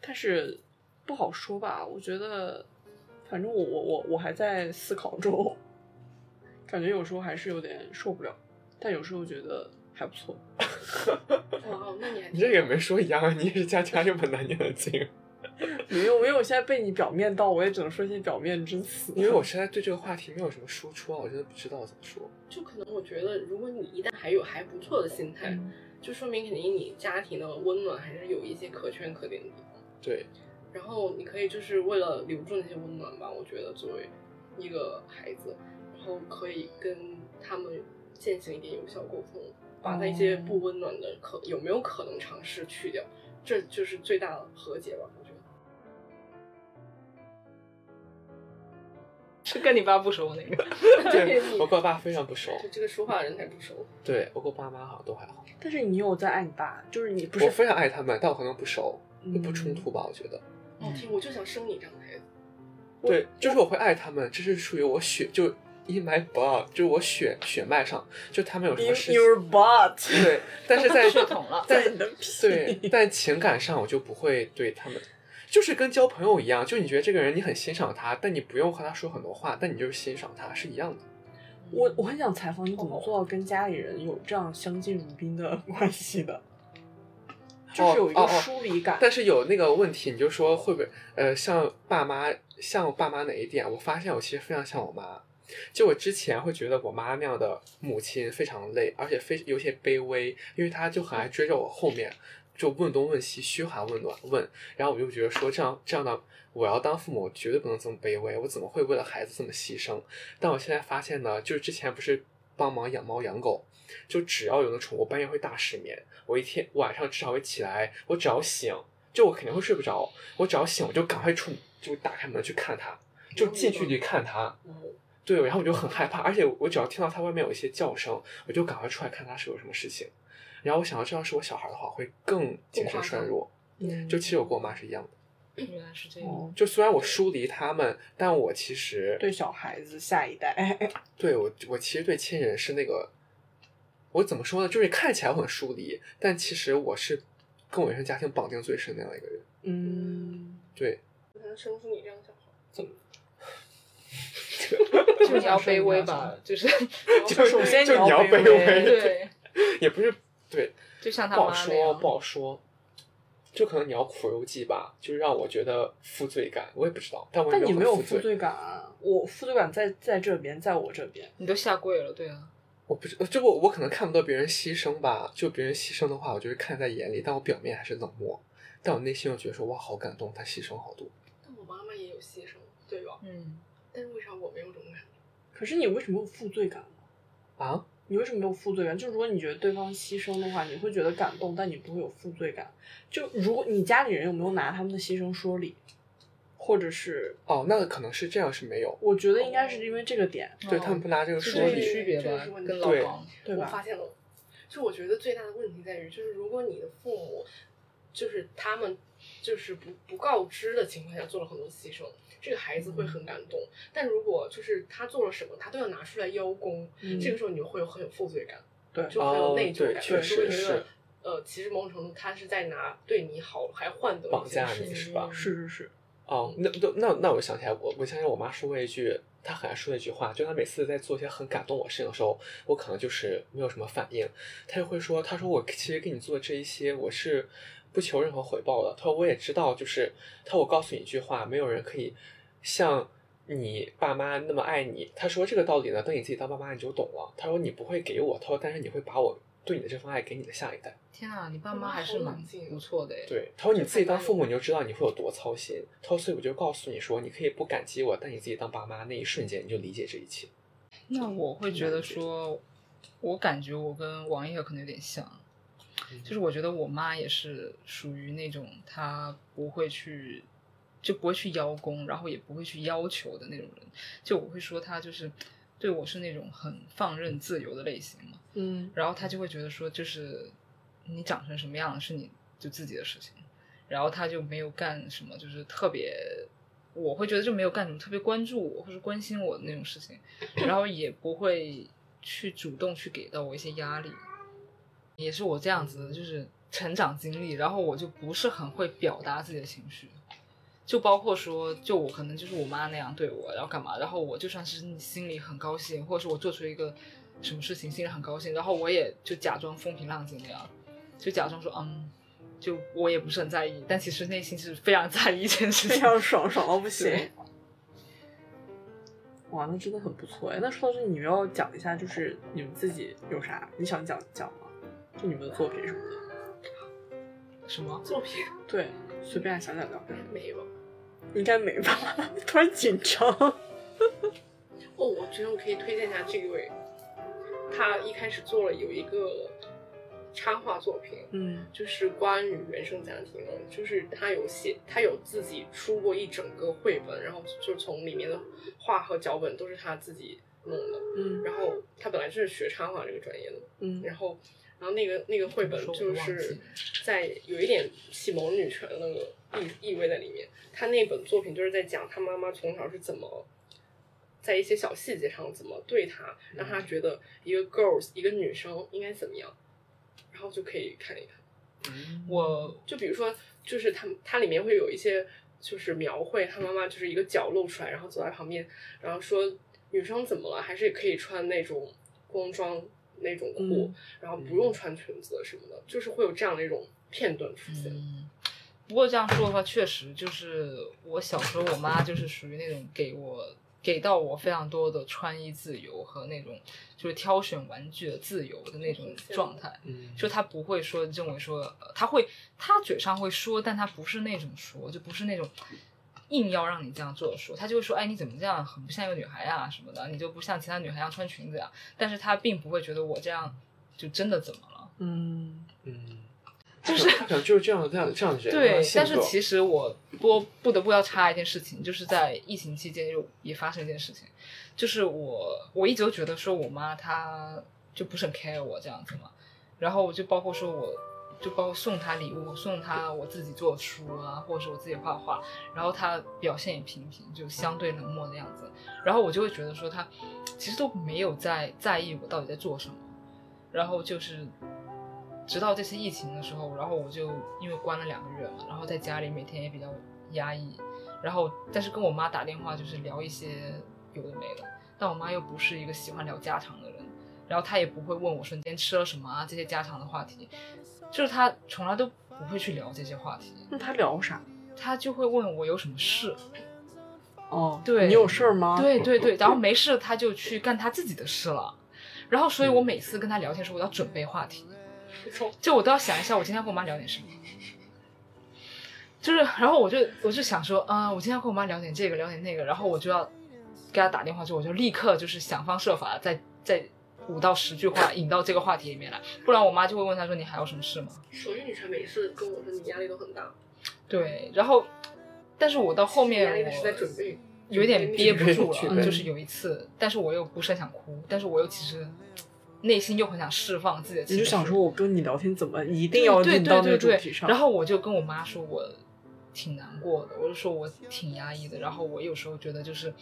但是不好说吧，我觉得，反正我我我我还在思考中，感觉有时候还是有点受不了，但有时候觉得还不错。哇，那你还你这个也没说一样啊，你也是家家这么难念的经。[LAUGHS] 没有因为我，现在被你表面到，我也只能说一些表面之词。因为我现在对这个话题没有什么输出啊，我真的不知道怎么说。就可能我觉得，如果你一旦还有还不错的心态，嗯就说明肯定你家庭的温暖还是有一些可圈可点的地方。对，然后你可以就是为了留住那些温暖吧，我觉得作为一个孩子，然后可以跟他们进行一点有效沟通，把那些不温暖的可有没有可能尝试去掉，这就是最大的和解吧，是跟你爸不熟那个。[LAUGHS] 对 [LAUGHS] 你我跟我爸非常不熟，就这个说话的人才不熟。对我跟我爸妈好像都还好。但是你有在爱你爸，就是你不是我非常爱他们，但我可能不熟，会不冲嗯突吧？我觉得。哦天，我就想生你这样的孩子。对，就是我会爱他们，这是属于我血，就 in my blood，就是我血血脉上，就他们有什么 in 事情，your blood [LAUGHS] 对，但是在血统了在在你的屁对，但情感上我就不会对他们，就是跟交朋友一样，就你觉得这个人你很欣赏他，但你不用和他说很多话，但你就是欣赏他是一样的。我我很想采访你怎么做到跟家里人有这样相敬如宾的 [LAUGHS] 关系的，就是有一个疏离感。但是有那个问题，你就说会不会呃像爸妈像爸妈哪一点？我发现我其实非常像我妈。就我之前会觉得我妈那样的母亲非常累，而且非有些卑微，因为她就很爱追着我后面，就问东问西，嘘寒问暖问。然后我就觉得说这样这样的我要当父母，我绝对不能这么卑微，我怎么会为了孩子这么牺牲？但我现在发现呢，就是之前不是帮忙养猫养狗，就只要有那宠物，半夜会大失眠。我一天晚上至少会起来，我只要醒，就我肯定会睡不着，我只要醒我就赶快出，就打开门去看它，就近距离看它。对，然后我就很害怕，而且我只要听到它外面有一些叫声，我就赶快出来看它是有什么事情。然后我想到这要是我小孩的话，会更精神衰弱。嗯就其实我跟我妈是一样的，原来是这样。哦，就虽然我疏离他们，但我其实对小孩子下一代，[LAUGHS] 对我，我其实对亲人是那个，我怎么说呢？就是看起来我很疏离，但其实我是跟我原生家庭绑定最深的那样一个人。嗯，对，不能生出你这样的小孩，怎么？就是你要 [LAUGHS] 卑微吧，就是就 [LAUGHS] 首先就你要卑微，对，也不是对，就像他不好说，不。好说。就可能你要苦肉计吧，就是让我觉得负罪感，我也不知道，但我也但你没有负负罪感啊，我负罪感在在这边，在我这边。你都下跪了，对啊，我不知，就我我可能看不到别人牺牲吧，就别人牺牲的话，我就是看在眼里，但我表面还是冷漠，但我内心又觉得说哇，好感动，他牺牲好多。但我妈妈也有牺牲，对吧？嗯，但是为啥我没有这种感觉？可是你为什么有负罪感呢？啊，你为什么没有负罪感？就如果你觉得对方牺牲的话，你会觉得感动，但你不会有负罪感。就如果你家里人有没有拿他们的牺牲说理，或者是哦，那个可能是这样，是没有，我觉得应该是因为这个点，对他们不拿这个说理，是区别吧这个是问，题跟老对王。我对吧？发现了，就我觉得最大的问题在于，就是如果你的父母，就是他们就是不不告知的情况下做了很多牺牲，这个孩子会很感动。但如果就是他做了什么，他都要拿出来邀功，嗯这个时候你就会有很有负罪感，对就很有内疚感，确实就会觉得是呃，其实某种程度他是在拿对你好还换得绑架你是吧？是是是，哦，那那那那我想起来，我我想起来我妈说过一句，她很爱说的一句话，就她每次在做一些很感动我事情的时候，我可能就是没有什么反应，她就会说，她说我其实给你做这一些，我是不求任何回报的。他说我也知道，就是他说我告诉你一句话，没有人可以像你爸妈那么爱你。他说这个道理呢，等你自己当爸妈你就懂了。他说你不会给我，他说但是你会把我对你的这份爱给你的下一代。天啊，你爸妈还是蛮不错的哎。对，他说你自己当父母，你就知道你会有多操心。他说，所以我就告诉你说，你可以不感激我，但你自己当爸妈那一瞬间，你就理解这一切。那我会觉得说，我感觉我跟王爷可能有点像，就是我觉得我妈也是属于那种她不会去，就不会去邀功，然后也不会去要求的那种人。就我会说她就是对我是那种很放任自由的类型嘛，嗯然后她就会觉得说，就是你长成什么样是你就自己的事情，然后她就没有干什么，就是特别。我会觉得就没有干什么特别关注我或是关心我的那种事情，然后也不会去主动去给到我一些压力，也是我这样子的，就是成长经历，然后我就不是很会表达自己的情绪，就包括说，就我可能就是我妈那样对我，然后干嘛，然后我就算是心里很高兴，或者是我做出一个什么事情，心里很高兴，然后我也就假装风平浪静那样，就假装说嗯，就我也不是很在意，但其实内心是非常在意一件事情非。常爽，爽到不行。哇，那真的很不错哎。那说到这里，你们要讲一下，就是你们自己有啥你想讲讲吗？就你们的作品什么的。什么？作品对，随便想想聊。没有。应该没吧？突然紧张。哦，我觉得我可以推荐一下这一位，他一开始做了有一个插画作品，嗯就是关于原生家庭的，就是他有写，他有自己出过一整个绘本，然后就从里面的画和脚本都是他自己弄的。嗯然后他本来就是学插画这个专业的，嗯然后然后那个那个绘本就是在有一点启蒙女权的那个意意味在里面。他那本作品就是在讲他妈妈从小是怎么。在一些小细节上怎么对他，让他觉得一个 girls 一个女生应该怎么样，然后就可以看一看。嗯我就比如说，就是他它里面会有一些就是描绘他妈妈就是一个脚露出来，然后走在旁边，然后说女生怎么了，还是可以穿那种工装那种裤，嗯然后不用穿裙子什么的，就是会有这样的一种片段出现。嗯，不过这样说的话，确实就是我小时候，我妈就是属于那种给我给到我非常多的穿衣自由和那种就是挑选玩具的自由的那种状态。嗯，就她不会说认为说，呃她会她嘴上会说，但她不是那种说，就不是那种硬要让你这样做的说，他就会说，哎，你怎么这样，很不像一个女孩啊什么的，你就不像其他女孩一样穿裙子呀、但是他并不会觉得我这样就真的怎么了。嗯，嗯，就是他可能就是这样这样这样的人，对，但是其实我不不得不要插一件事情，就是在疫情期间又也发生一件事情，就是我我一直都觉得说我妈她就不是很 care 我这样子嘛，然后就包括说我就包括送他礼物，送他我自己做书啊，或者是我自己画画，然后他表现也平平，就相对冷漠的样子，然后我就会觉得说他其实都没有在在意我到底在做什么，然后就是直到这次疫情的时候，然后我就因为关了两个月嘛，然后在家里每天也比较压抑，然后但是跟我妈打电话就是聊一些有的没的，但我妈又不是一个喜欢聊家常的，然后他也不会问我说你今天吃了什么啊这些家常的话题，就是他从来都不会去聊这些话题，那他聊啥？他就会问我有什么事，哦，对你有事儿吗？对对对，[LAUGHS] 然后没事他就去干他自己的事了，然后所以我每次跟他聊天的时候，我要准备话题。就我都要想一下，我今天要跟我妈聊点什么。就是，然后我就我就想说，啊、我今天要跟我妈聊点这个，聊点那个，然后我就要给她打电话之后，我就立刻就是想方设法地再再五到十句话引到这个话题里面来，不然我妈就会问她说你还有什么事吗？所以女生每次跟我说你压力都很大，对，然后但是我到后面压力的是在我准备，有一点憋不住了，就是有一次，但是我又不是很想哭，但是我又其实内心又很想释放自己的情绪，你就想说，我跟你聊天怎么一定要引到那对对对对个主题上？然后我就跟我妈说，我挺难过的，我就说我挺压抑的，然后我有时候觉得就是，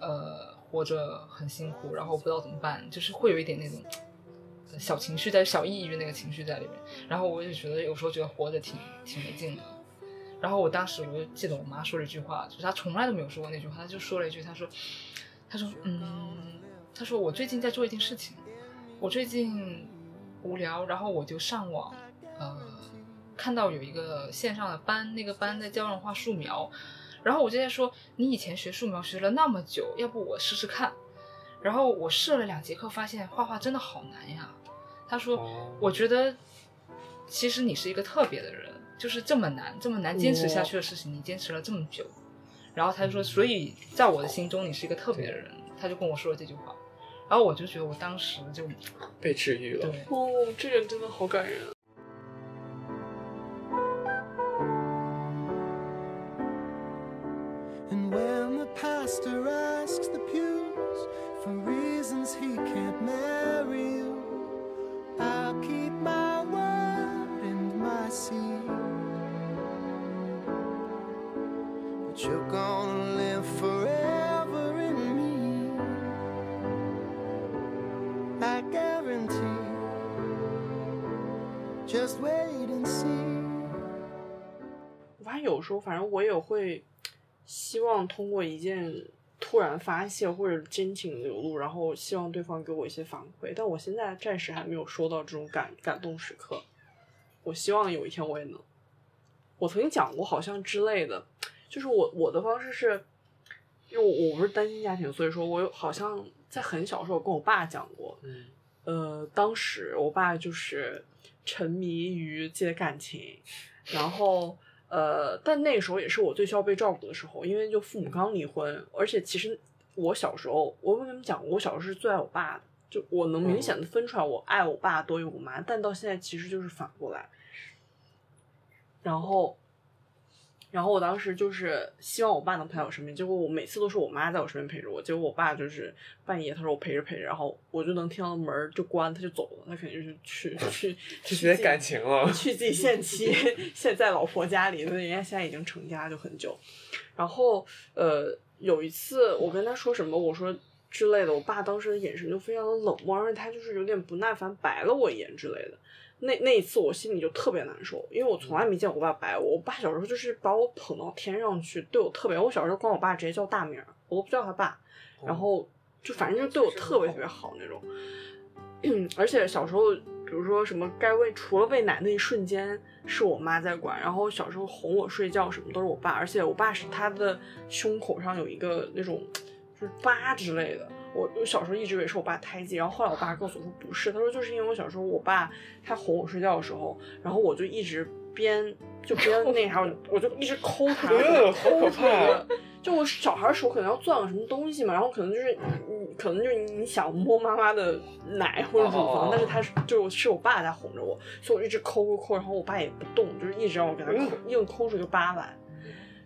呃，活着很辛苦，然后不知道怎么办，就是会有一点那种。小情绪在小抑郁那个情绪在里面，然后我就觉得有时候觉得活着挺挺没劲的。然后我当时我就记得我妈说了一句话，就是她从来都没有说过那句话，她就说了一句，她说，她说，嗯，她说我最近在做一件事情，我最近无聊，然后我就上网，呃，看到有一个线上的班，那个班在教人画素描，然后我就在说，你以前学素描学了那么久，要不我试试看？然后我试了两节课，发现画画真的好难呀。他说，哦我觉得其实你是一个特别的人，就是这么难、这么难坚持下去的事情，你坚持了这么久。然后他就说，所以在我的心中，你是一个特别的人。他就跟我说了这句话，然后我就觉得我当时就被治愈了。对，哦，这人真的好感人。反正我也会希望通过一件突然发泄或者真情流露，然后希望对方给我一些反馈。但我现在暂时还没有收到这种感感动时刻。我希望有一天我也能。我曾经讲过，好像之类的，就是我我的方式是，因为我我不是单亲家庭，所以说我有好像在很小时候跟我爸讲过，嗯呃，当时我爸就是沉迷于自己的感情，然后呃，但那个时候也是我最需要被照顾的时候，因为就父母刚离婚，而且其实我小时候，我跟你们讲过，我小时候是最爱我爸的，就我能明显的分出来我爱我爸多于我妈，但到现在其实就是反过来，然后。然后我当时就是希望我爸能陪在我身边，结果我每次都是我妈在我身边陪着我，结果我爸就是半夜他说我陪着陪着，然后我就能听到门儿就关，他就走了，他肯定是去去去学感情了。去自己现妻现在老婆家里，人家现在已经成家就很久。然后呃，有一次我跟他说什么，我说之类的，我爸当时的眼神就非常的冷漠，而且他就是有点不耐烦白了我一眼之类的。那那一次我心里就特别难受，因为我从来没见我爸白我。我爸小时候就是把我捧到天上去，对我特别。我小时候管我爸直接叫大名儿，我都不叫他爸，然后就反正就对我特别特别好那种。而且小时候，比如说什么该喂，除了喂奶那一瞬间是我妈在管，然后小时候哄我睡觉什么都是我爸，而且我爸是他的胸口上有一个那种就是疤之类的。我我小时候一直以为是我爸胎记，然后后来我爸告诉我说不是，他说就是因为我小时候我爸他哄我睡觉的时候，然后我就一直边就边那啥，我就一直抠他，抠怕着就我小孩手可能要攥个什么东西嘛，然后可能就是你你可能就是你想摸妈妈的奶或者乳哦房，但是他是就是我爸在哄着我，所以我一直抠抠抠，然后我爸也不动，就是一直让我给他抠，硬抠出一个疤来。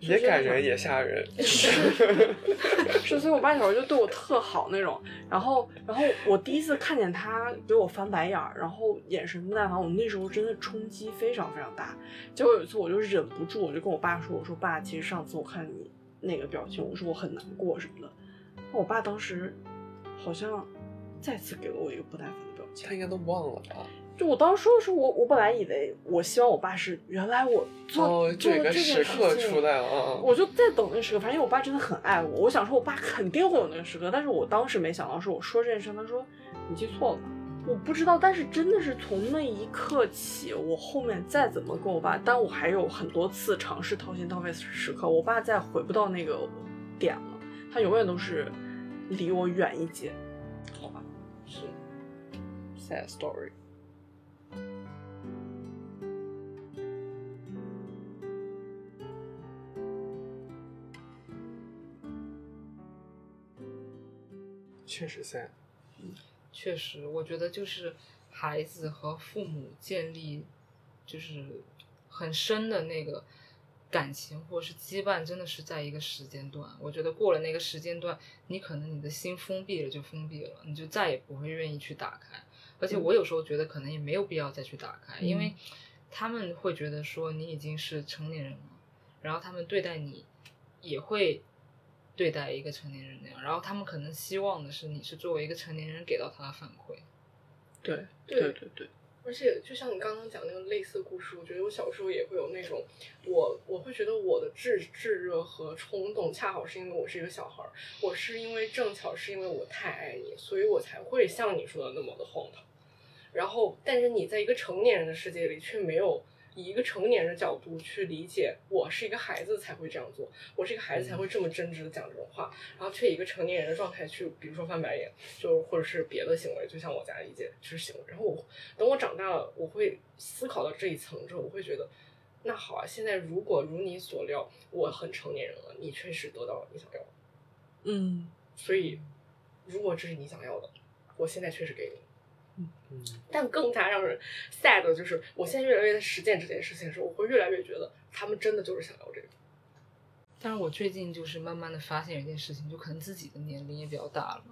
也感人也吓人。[LAUGHS] 是，所以我爸小时候就对我特好那种。然后，然后我第一次看见他给我翻白眼儿，然后眼神不耐烦，我那时候真的冲击非常非常大。结果有一次我就忍不住，我就跟我爸说：“我说爸，其实上次我看你那个表情，我说我很难过什么的。”我爸当时好像再次给了我一个不耐烦的表情。他应该都忘了吧？就我当时说的时候，我我本来以为我希望我爸是原来我做、哦，做了这个这件事时刻情出来了啊！我就在等那个时刻，反正因为我爸真的很爱我，我想说我爸肯定会有那个时刻，但是我当时没想到是我说这件事，他说你记错了，我不知道，但是真的是从那一刻起，我后面再怎么跟我爸，但我还有很多次尝试掏心掏肺的时刻，我爸再回不到那个点了，他永远都是离我远一截，好吧，是 sad story。确实在。确实，我觉得就是孩子和父母建立就是很深的那个感情或者是羁绊，真的是在一个时间段。我觉得过了那个时间段，你可能你的心封闭了就封闭了，你就再也不会愿意去打开。而且我有时候觉得可能也没有必要再去打开，因为他们会觉得说你已经是成年人了，然后他们对待你也会对待一个成年人那样，然后他们可能希望的是你是作为一个成年人给到他的反馈。对对对对对，而且就像你刚刚讲那个类似故事，我觉得我小时候也会有那种，我我会觉得我的炙炙热和冲动，恰好是因为我是一个小孩儿，我是因为正巧是因为我太爱你，所以我才会像你说的那么的荒唐。然后，但是你在一个成年人的世界里，却没有以一个成年人的角度去理解，我是一个孩子才会这样做，我是一个孩子才会这么真挚的讲这种话，然后却以一个成年人的状态去，比如说翻白眼，就或者是别的行为，就像我家理解就是行为。然后我等我长大了，我会思考到这一层之后，我会觉得，那好啊，现在如果如你所料，我很成年人了，你确实得到了你想要的，嗯所以如果这是你想要的，我现在确实给你。嗯，但更加让人 sad 的就是，我现在越来越在实践这件事情的时候，我会越来越觉得他们真的就是想要这个。但是我最近就是慢慢的发现一件事情，就可能自己的年龄也比较大了，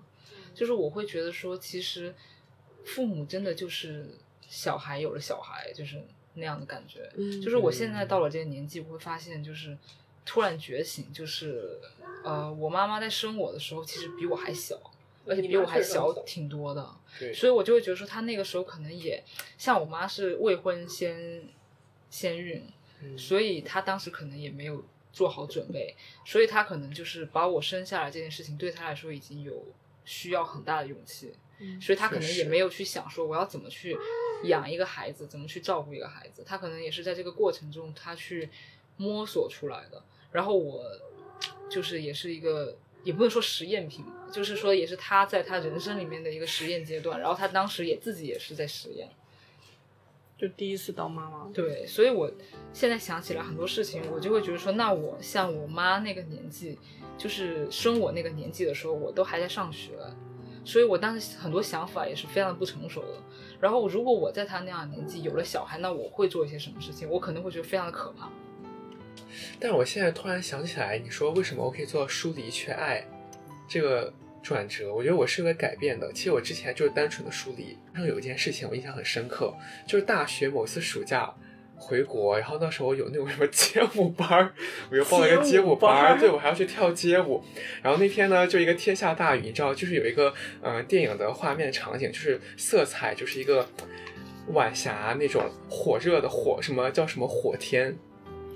就是我会觉得说，其实父母真的就是小孩有了小孩，就是那样的感觉。嗯就是我现在到了这个年纪，我会发现就是突然觉醒，就是呃，我妈妈在生我的时候其实比我还小，而且比我还小挺多的。对，所以我就会觉得说，他那个时候可能也像我妈是未婚先先孕，嗯所以她当时可能也没有做好准备，所以她可能就是把我生下来这件事情对她来说已经有需要很大的勇气，嗯所以她可能也没有去想说我要怎么去养一个孩子，怎么去照顾一个孩子，她可能也是在这个过程中她去摸索出来的。然后我就是也是一个。也不能说实验品吧，就是说也是他在他人生里面的一个实验阶段，然后他当时也自己也是在实验，就第一次当妈妈，对，所以我现在想起来很多事情，我就会觉得说，那我像我妈那个年纪，就是生我那个年纪的时候，我都还在上学，所以我当时很多想法也是非常的不成熟的。然后如果我在她那样的年纪有了小孩，那我会做一些什么事情？我可能会觉得非常的可怕。但是我现在突然想起来，你说为什么我可以做到疏离却爱这个转折？我觉得我是个改变的。其实我之前就是单纯的疏离。然后有一件事情我印象很深刻，就是大学某次暑假，回国，然后那时候有那种什么街舞班儿，我又报了一个街舞班儿，对我还要去跳街舞。然后那天呢，就一个天下大雨，你知道，就是有一个呃电影的画面场景，就是色彩就是一个晚霞那种火热的火，什么叫什么火天。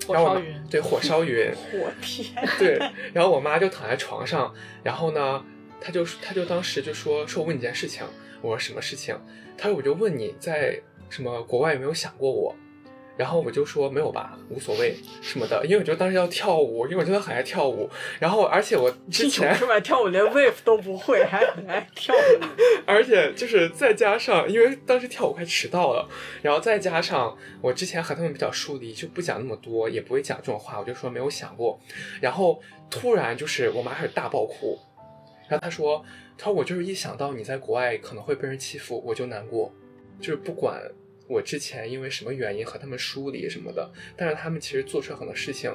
火烧云对火烧云，[LAUGHS] 我天，对，然后我妈就躺在床上，然后呢，她就她就当时就说说我问你件事情，我说什么事情？她说我就问你在什么国外有没有想过我？然后我就说没有吧，无所谓什么的，因为我觉得当时要跳舞，因为我真的很爱跳舞。然后而且我之前？跳舞连 wave 都不会，还很爱跳舞。[LAUGHS] 而且就是再加上，因为当时跳舞快迟到了，然后再加上我之前和他们比较疏离，就不讲那么多，也不会讲这种话，我就说没有想过。然后突然就是我妈开始大爆哭，然后她说：“她说我就是一想到你在国外可能会被人欺负，我就难过，就是不管我之前因为什么原因和他们疏离什么的，但是他们其实做出了很多事情，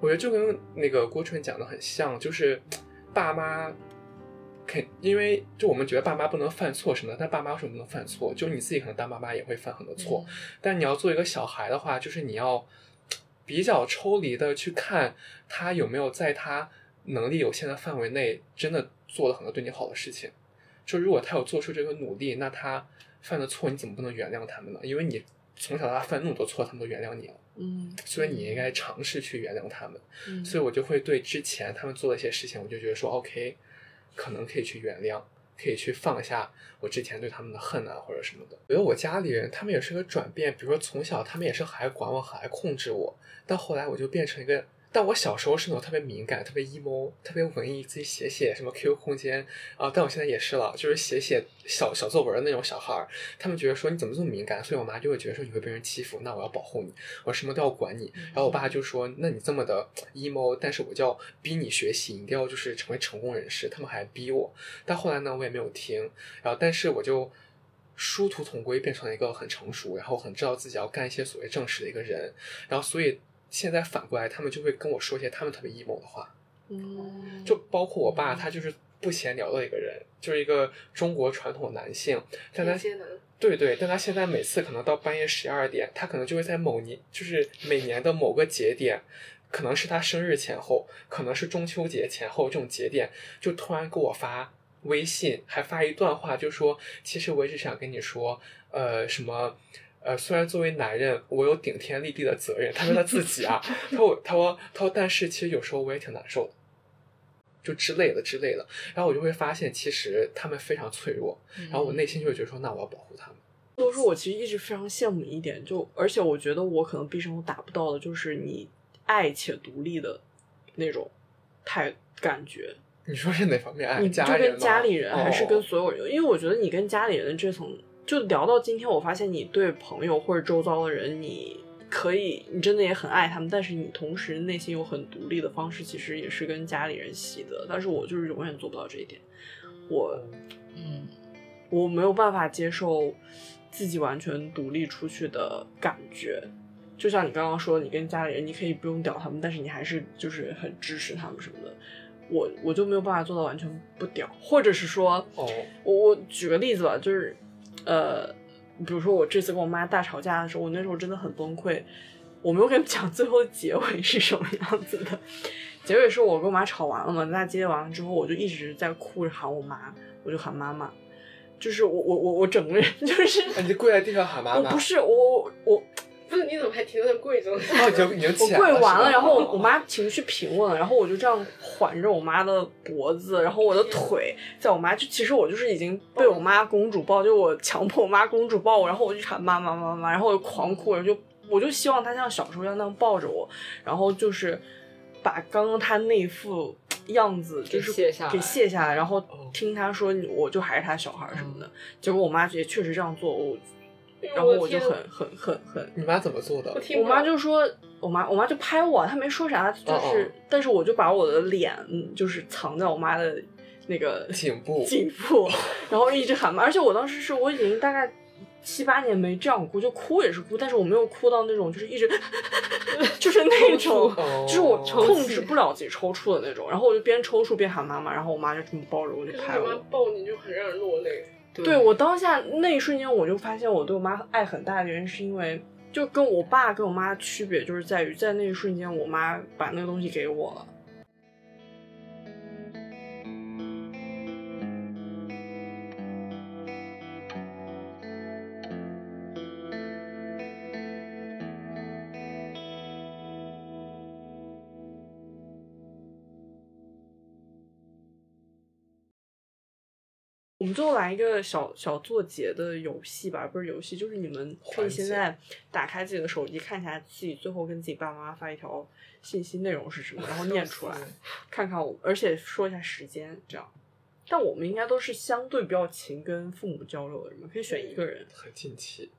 我觉得就跟那个郭春讲的很像，就是爸妈肯，因为就我们觉得爸妈不能犯错什么的，但爸妈为什么不能犯错？就你自己可能当爸妈也会犯很多错，但你要做一个小孩的话，就是你要比较抽离的去看他有没有在他能力有限的范围内，真的做了很多对你好的事情。就如果他有做出这个努力，那他犯的错你怎么不能原谅他们呢？因为你从小到大犯那么多错，他们都原谅你了。嗯，所以你应该尝试去原谅他们。嗯所以我就会对之前他们做的一些事情，我就觉得说，OK，可能可以去原谅，可以去放下我之前对他们的恨啊或者什么的。我觉得我家里人他们也是个转变，比如说从小他们也是很爱管我，很爱控制我，到后来我就变成一个。但我小时候是那种特别敏感、特别 emo、特别文艺，自己写写什么 QQ 空间啊、但我现在也是了，就是写写小小作文的那种小孩儿。他们觉得说你怎么这么敏感，所以我妈就会觉得说你会被人欺负，那我要保护你，我什么都要管你。然后我爸就说，那你这么的 emo，但是我就要逼你学习，你一定要就是成为成功人士。他们还逼我，但后来呢，我也没有听。然后，但是我就殊途同归，变成了一个很成熟，然后很知道自己要干一些所谓正事的一个人。然后，所以现在反过来，他们就会跟我说一些他们特别 emo 的话。嗯，就包括我爸，他就是不闲聊的一个人，就是一个中国传统男性，但他对对，但他现在每次可能到半夜十二点，他可能就会在某年，就是每年的某个节点，可能是他生日前后，可能是中秋节前后这种节点，就突然给我发微信，还发一段话，就说其实我一直想跟你说，呃，什么。呃，虽然作为男人，我有顶天立地的责任。他说他自己啊，[LAUGHS] 他说他说他说，但是其实有时候我也挺难受的，就之类的之类的。然后我就会发现，其实他们非常脆弱。然后我内心就会觉得说，那我要保护他们。都说我其实一直非常羡慕一点，就而且我觉得我可能毕生都达不到的，就是你爱且独立的那种态感觉。你说是哪方面爱？你就跟家里人还是跟哦所有人，因为我觉得你跟家里人的这层，就聊到今天，我发现你对朋友或者周遭的人，你可以，你真的也很爱他们，但是你同时内心有很独立的方式，其实也是跟家里人习得。但是我就是永远做不到这一点，我嗯，我没有办法接受自己完全独立出去的感觉。就像你刚刚说，你跟家里人，你可以不用屌他们，但是你还是就是很支持他们什么的。我我就没有办法做到完全不屌，或者是说，哦我我举个例子吧，就是，呃，比如说我这次跟我妈大吵架的时候，我那时候真的很崩溃。我没有跟你讲最后的结尾是什么样子的，结尾是我跟我妈吵完了嘛，那接完了之后，我就一直在哭着喊我妈，我就喊妈妈，就是我我我我整个人 [LAUGHS] 就是，那你就跪在地上喊妈妈。我不是我我不是你怎么还停留在跪着呢？哦，你就你就我跪完了，然后我我妈情绪平稳了，然后我就这样环着我妈的脖子，然后我的腿在我妈就其实我就是已经被我妈公主抱，就我强迫我妈公主抱我，然后我就喊妈妈妈妈，然后我就狂哭，然后就我就希望她像小时候一样那样抱着我，然后就是把刚刚她那副样子就是给卸下来。给卸下来，然后哦。听她说我就还是她小孩儿什么的，结果我妈也确实这样做，我然后我就很很很很你妈怎么做的我？听我妈就说，我妈我妈就拍我，她没说啥，就是，哦哦但是我就把我的脸嗯就是藏在我妈的那个颈部颈部，然后一直喊妈，而且我当时是我已经大概七八年没这样哭，就哭也是哭，但是我没有哭到那种就是一直 [LAUGHS] 就是那种。哦就是我控制不了自己抽搐的那种，然后我就边抽搐边喊妈妈，然后我妈就这么抱着我就就是拍我妈。抱你就很让人落泪。对我当下那一瞬间，我就发现我对我妈爱很大的原因，是因为就跟我爸跟我妈区别就是在于，在那一瞬间，我妈把那个东西给我了。我们最后来一个小小作结的游戏吧，不是游戏，就是你们可以现在打开自己的手机，看一下自己最后跟自己爸妈发一条信息内容是什么，然后 [LAUGHS] 念出来，看看我，而且说一下时间，这样。但我们应该都是相对比较勤跟父母交流的人嘛，可以选一个人。很近期，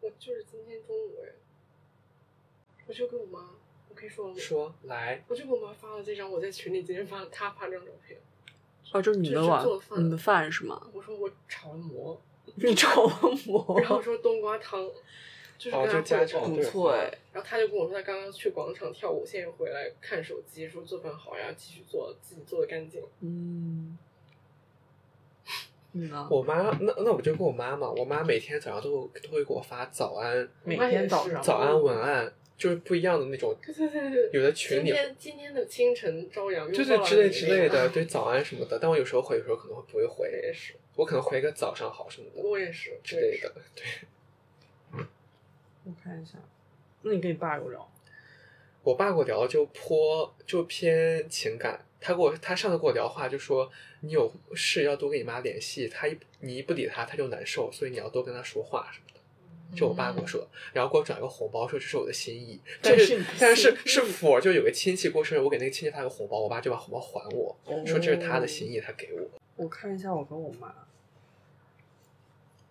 我就是今天中午哎，我就跟我妈，我可以说了吗？说来，我就给我妈发了这张我在群里今天发的她发这张照片。哦，就是你的就是晚做饭你的饭是吗？我说我炒了馍，[LAUGHS] 你炒了馍，然后我说冬瓜汤，就是哦跟她就家不错哎。然后他就跟我说，他刚刚去广场跳舞，现在回来看手机，说做饭好呀，继续做，自己做的干净。嗯，你呢？[LAUGHS] 我妈那那我就跟我妈嘛，我妈每天早上都会都会给我发早安每天早上早安文案，就是不一样的那种，对对对对，有的群里今天今天的清晨朝阳，就是之类之类的，对，早安什么的。但我有时候回，有时候可能会不会我回，也是，我可能回个早上好什么的我也是之类的。对，[LAUGHS] 我看一下，那你跟你爸有聊？我爸跟我聊就颇就偏情感，他跟我他上次跟我聊话就说你有事要多跟你妈联系，他一你一不理他他就难受，所以你要多跟他说话什么的。就我爸跟我说，然后给我转一个红包，说这是我的心意，但是但是是佛，就有个亲戚过生日，我给那个亲戚发个红包，我爸就把红包还我，说这是他的心意，他给我。我看一下我跟我妈。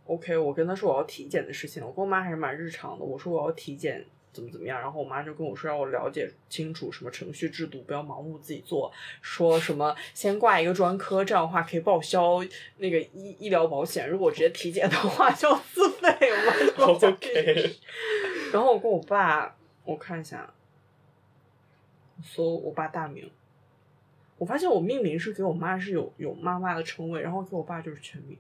OK，我跟他说我要体检的事情，我跟我妈还是蛮日常的。我说我要体检怎么怎么样，然后我妈就跟我说让我了解清楚什么程序制度，不要盲目自己做。说什么先挂一个专科，这样的话可以报销那个医医疗保险。如果直接体检的话就要自费。我妈就跟我讲这件事 OK 然后我跟我爸，我看一下，我搜我爸大名，我发现我命名是给我妈是有有妈妈的称谓，然后给我爸就是全名。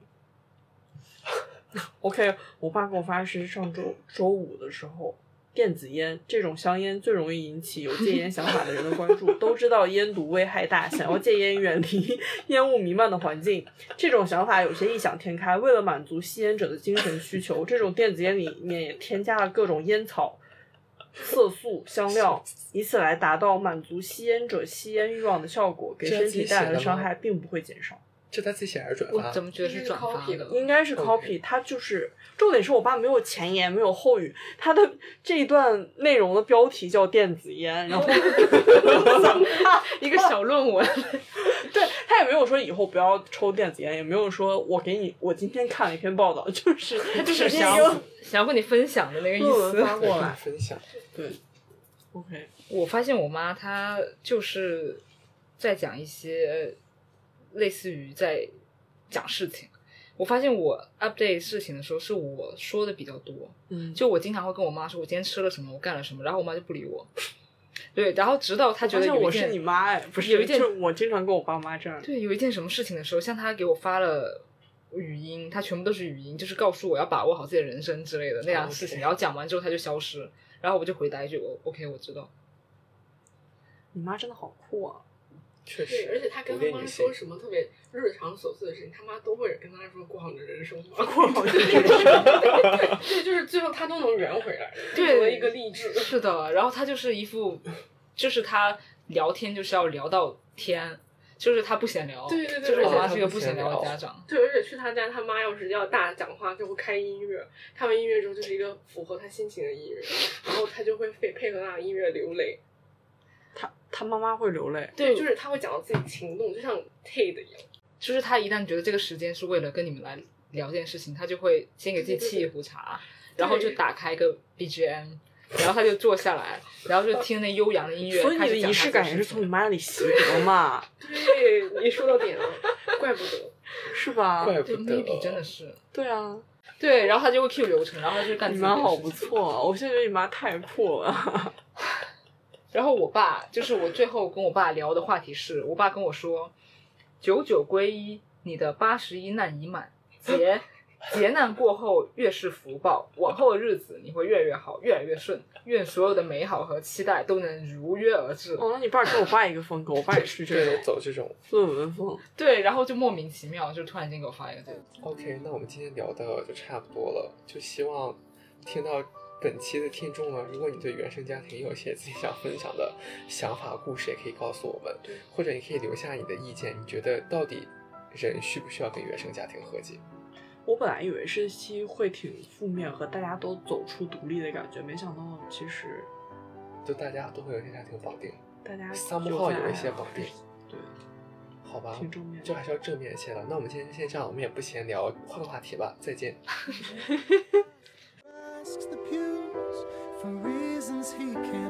[LAUGHS] OK，我爸给我发的是上周周五的时候，电子烟这种香烟最容易引起有戒烟想法的人的关注。都知道烟毒危害大，想要戒烟，远离 [LAUGHS] 烟雾弥漫的环境。这种想法有些异想天开。为了满足吸烟者的精神需求，这种电子烟里面也添加了各种烟草、色素、香料，以此来达到满足吸烟者吸烟欲望的效果，给身体带来的伤害并不会减少。这他自己写还是转发？我怎么觉得是转发这是 copy 的应该是 copy，它就是重点是我爸没有前言，没有后语，他的这一段内容的标题叫电子烟，然后 [LAUGHS] 一个小论文，[LAUGHS] 对他也没有说以后不要抽电子烟，也没有说我给你，我今天看了一篇报道，就是 [LAUGHS] 他就是想要想要跟你分享的那个意思。发过来，分享。对，OK，我发现我妈她就是在讲一些类似于在讲事情。我发现我 update 事情的时候，是我说的比较多。嗯，就我经常会跟我妈说，我今天吃了什么，我干了什么，然后我妈就不理我。对，然后直到她觉得有一件现我是你妈哎，不是，有一件就我经常跟我爸妈这样，对，有一件什么事情的时候，像她给我发了语音，她全部都是语音，就是告诉我要把握好自己的人生之类的那样的事情。然后讲完之后，她就消失，然后我就回答一句：“我 OK，我知道。你妈真的好酷啊！确，实，而且他跟他妈说什么特别日常琐碎的事情，他妈都会跟他说过好你的人生吧，[LAUGHS] 过好你的人生。[LAUGHS] 对，就是最后他都能圆回来，成了一个励志。是的，然后他就是一副，就是他聊天就是要聊到天，就是他不闲聊。对对对就是我而且妈是一个不闲聊的家长。对，而且去他家，他妈要是要大讲话，就会开音乐。开完音乐之后，就是一个符合他心情的音乐，然后他就会配配合那个音乐流泪。他他妈妈会流泪，对，就是他会讲到自己情动，就像 Ted 一样。就是他一旦觉得这个时间是为了跟你们来聊这件事情，他就会先给自己沏一壶茶，然后就打开一个 BGM，然后他就坐下来，然后就听那悠扬的音乐。所以你的仪式感也是从你妈那里习得嘛，[LAUGHS] 对，你说到点了，怪不得。是吧？对怪不得，maybe 真的是对啊，对，然后他就会 Q 流程，然后她就干你妈好不错啊！我现在觉得你妈太破了。[LAUGHS] 然后我爸就是我最后跟我爸聊的话题是，我爸跟我说，九九归一，你的八十一难已满，劫劫难过后越是福报，往后的日子你会越来越好，越来越顺。愿所有的美好和期待都能如约而至。哦，那你爸跟我爸一个风格，我爸也是这对，种走这种。论文风。对，然后就莫名其妙，就突然间给我发一个这个。OK，那我们今天聊的就差不多了，就希望听到本期的听众呢，如果你对原生家庭有一些自己想分享的想法、故事，也可以告诉我们，或者你可以留下你的意见，你觉得到底人需不需要跟原生家庭和解？我本来以为这期会挺负面，和大家都走出独立的感觉，没想到其实就大家都会有原生家庭绑定，大家 somehow 在有一些绑定，对，好吧？挺正面的就还是要正面一些的。那我们今天先这样，我们也不闲聊，换个话题吧，再见。[LAUGHS] [LAUGHS] [LAUGHS] for reasons he can't.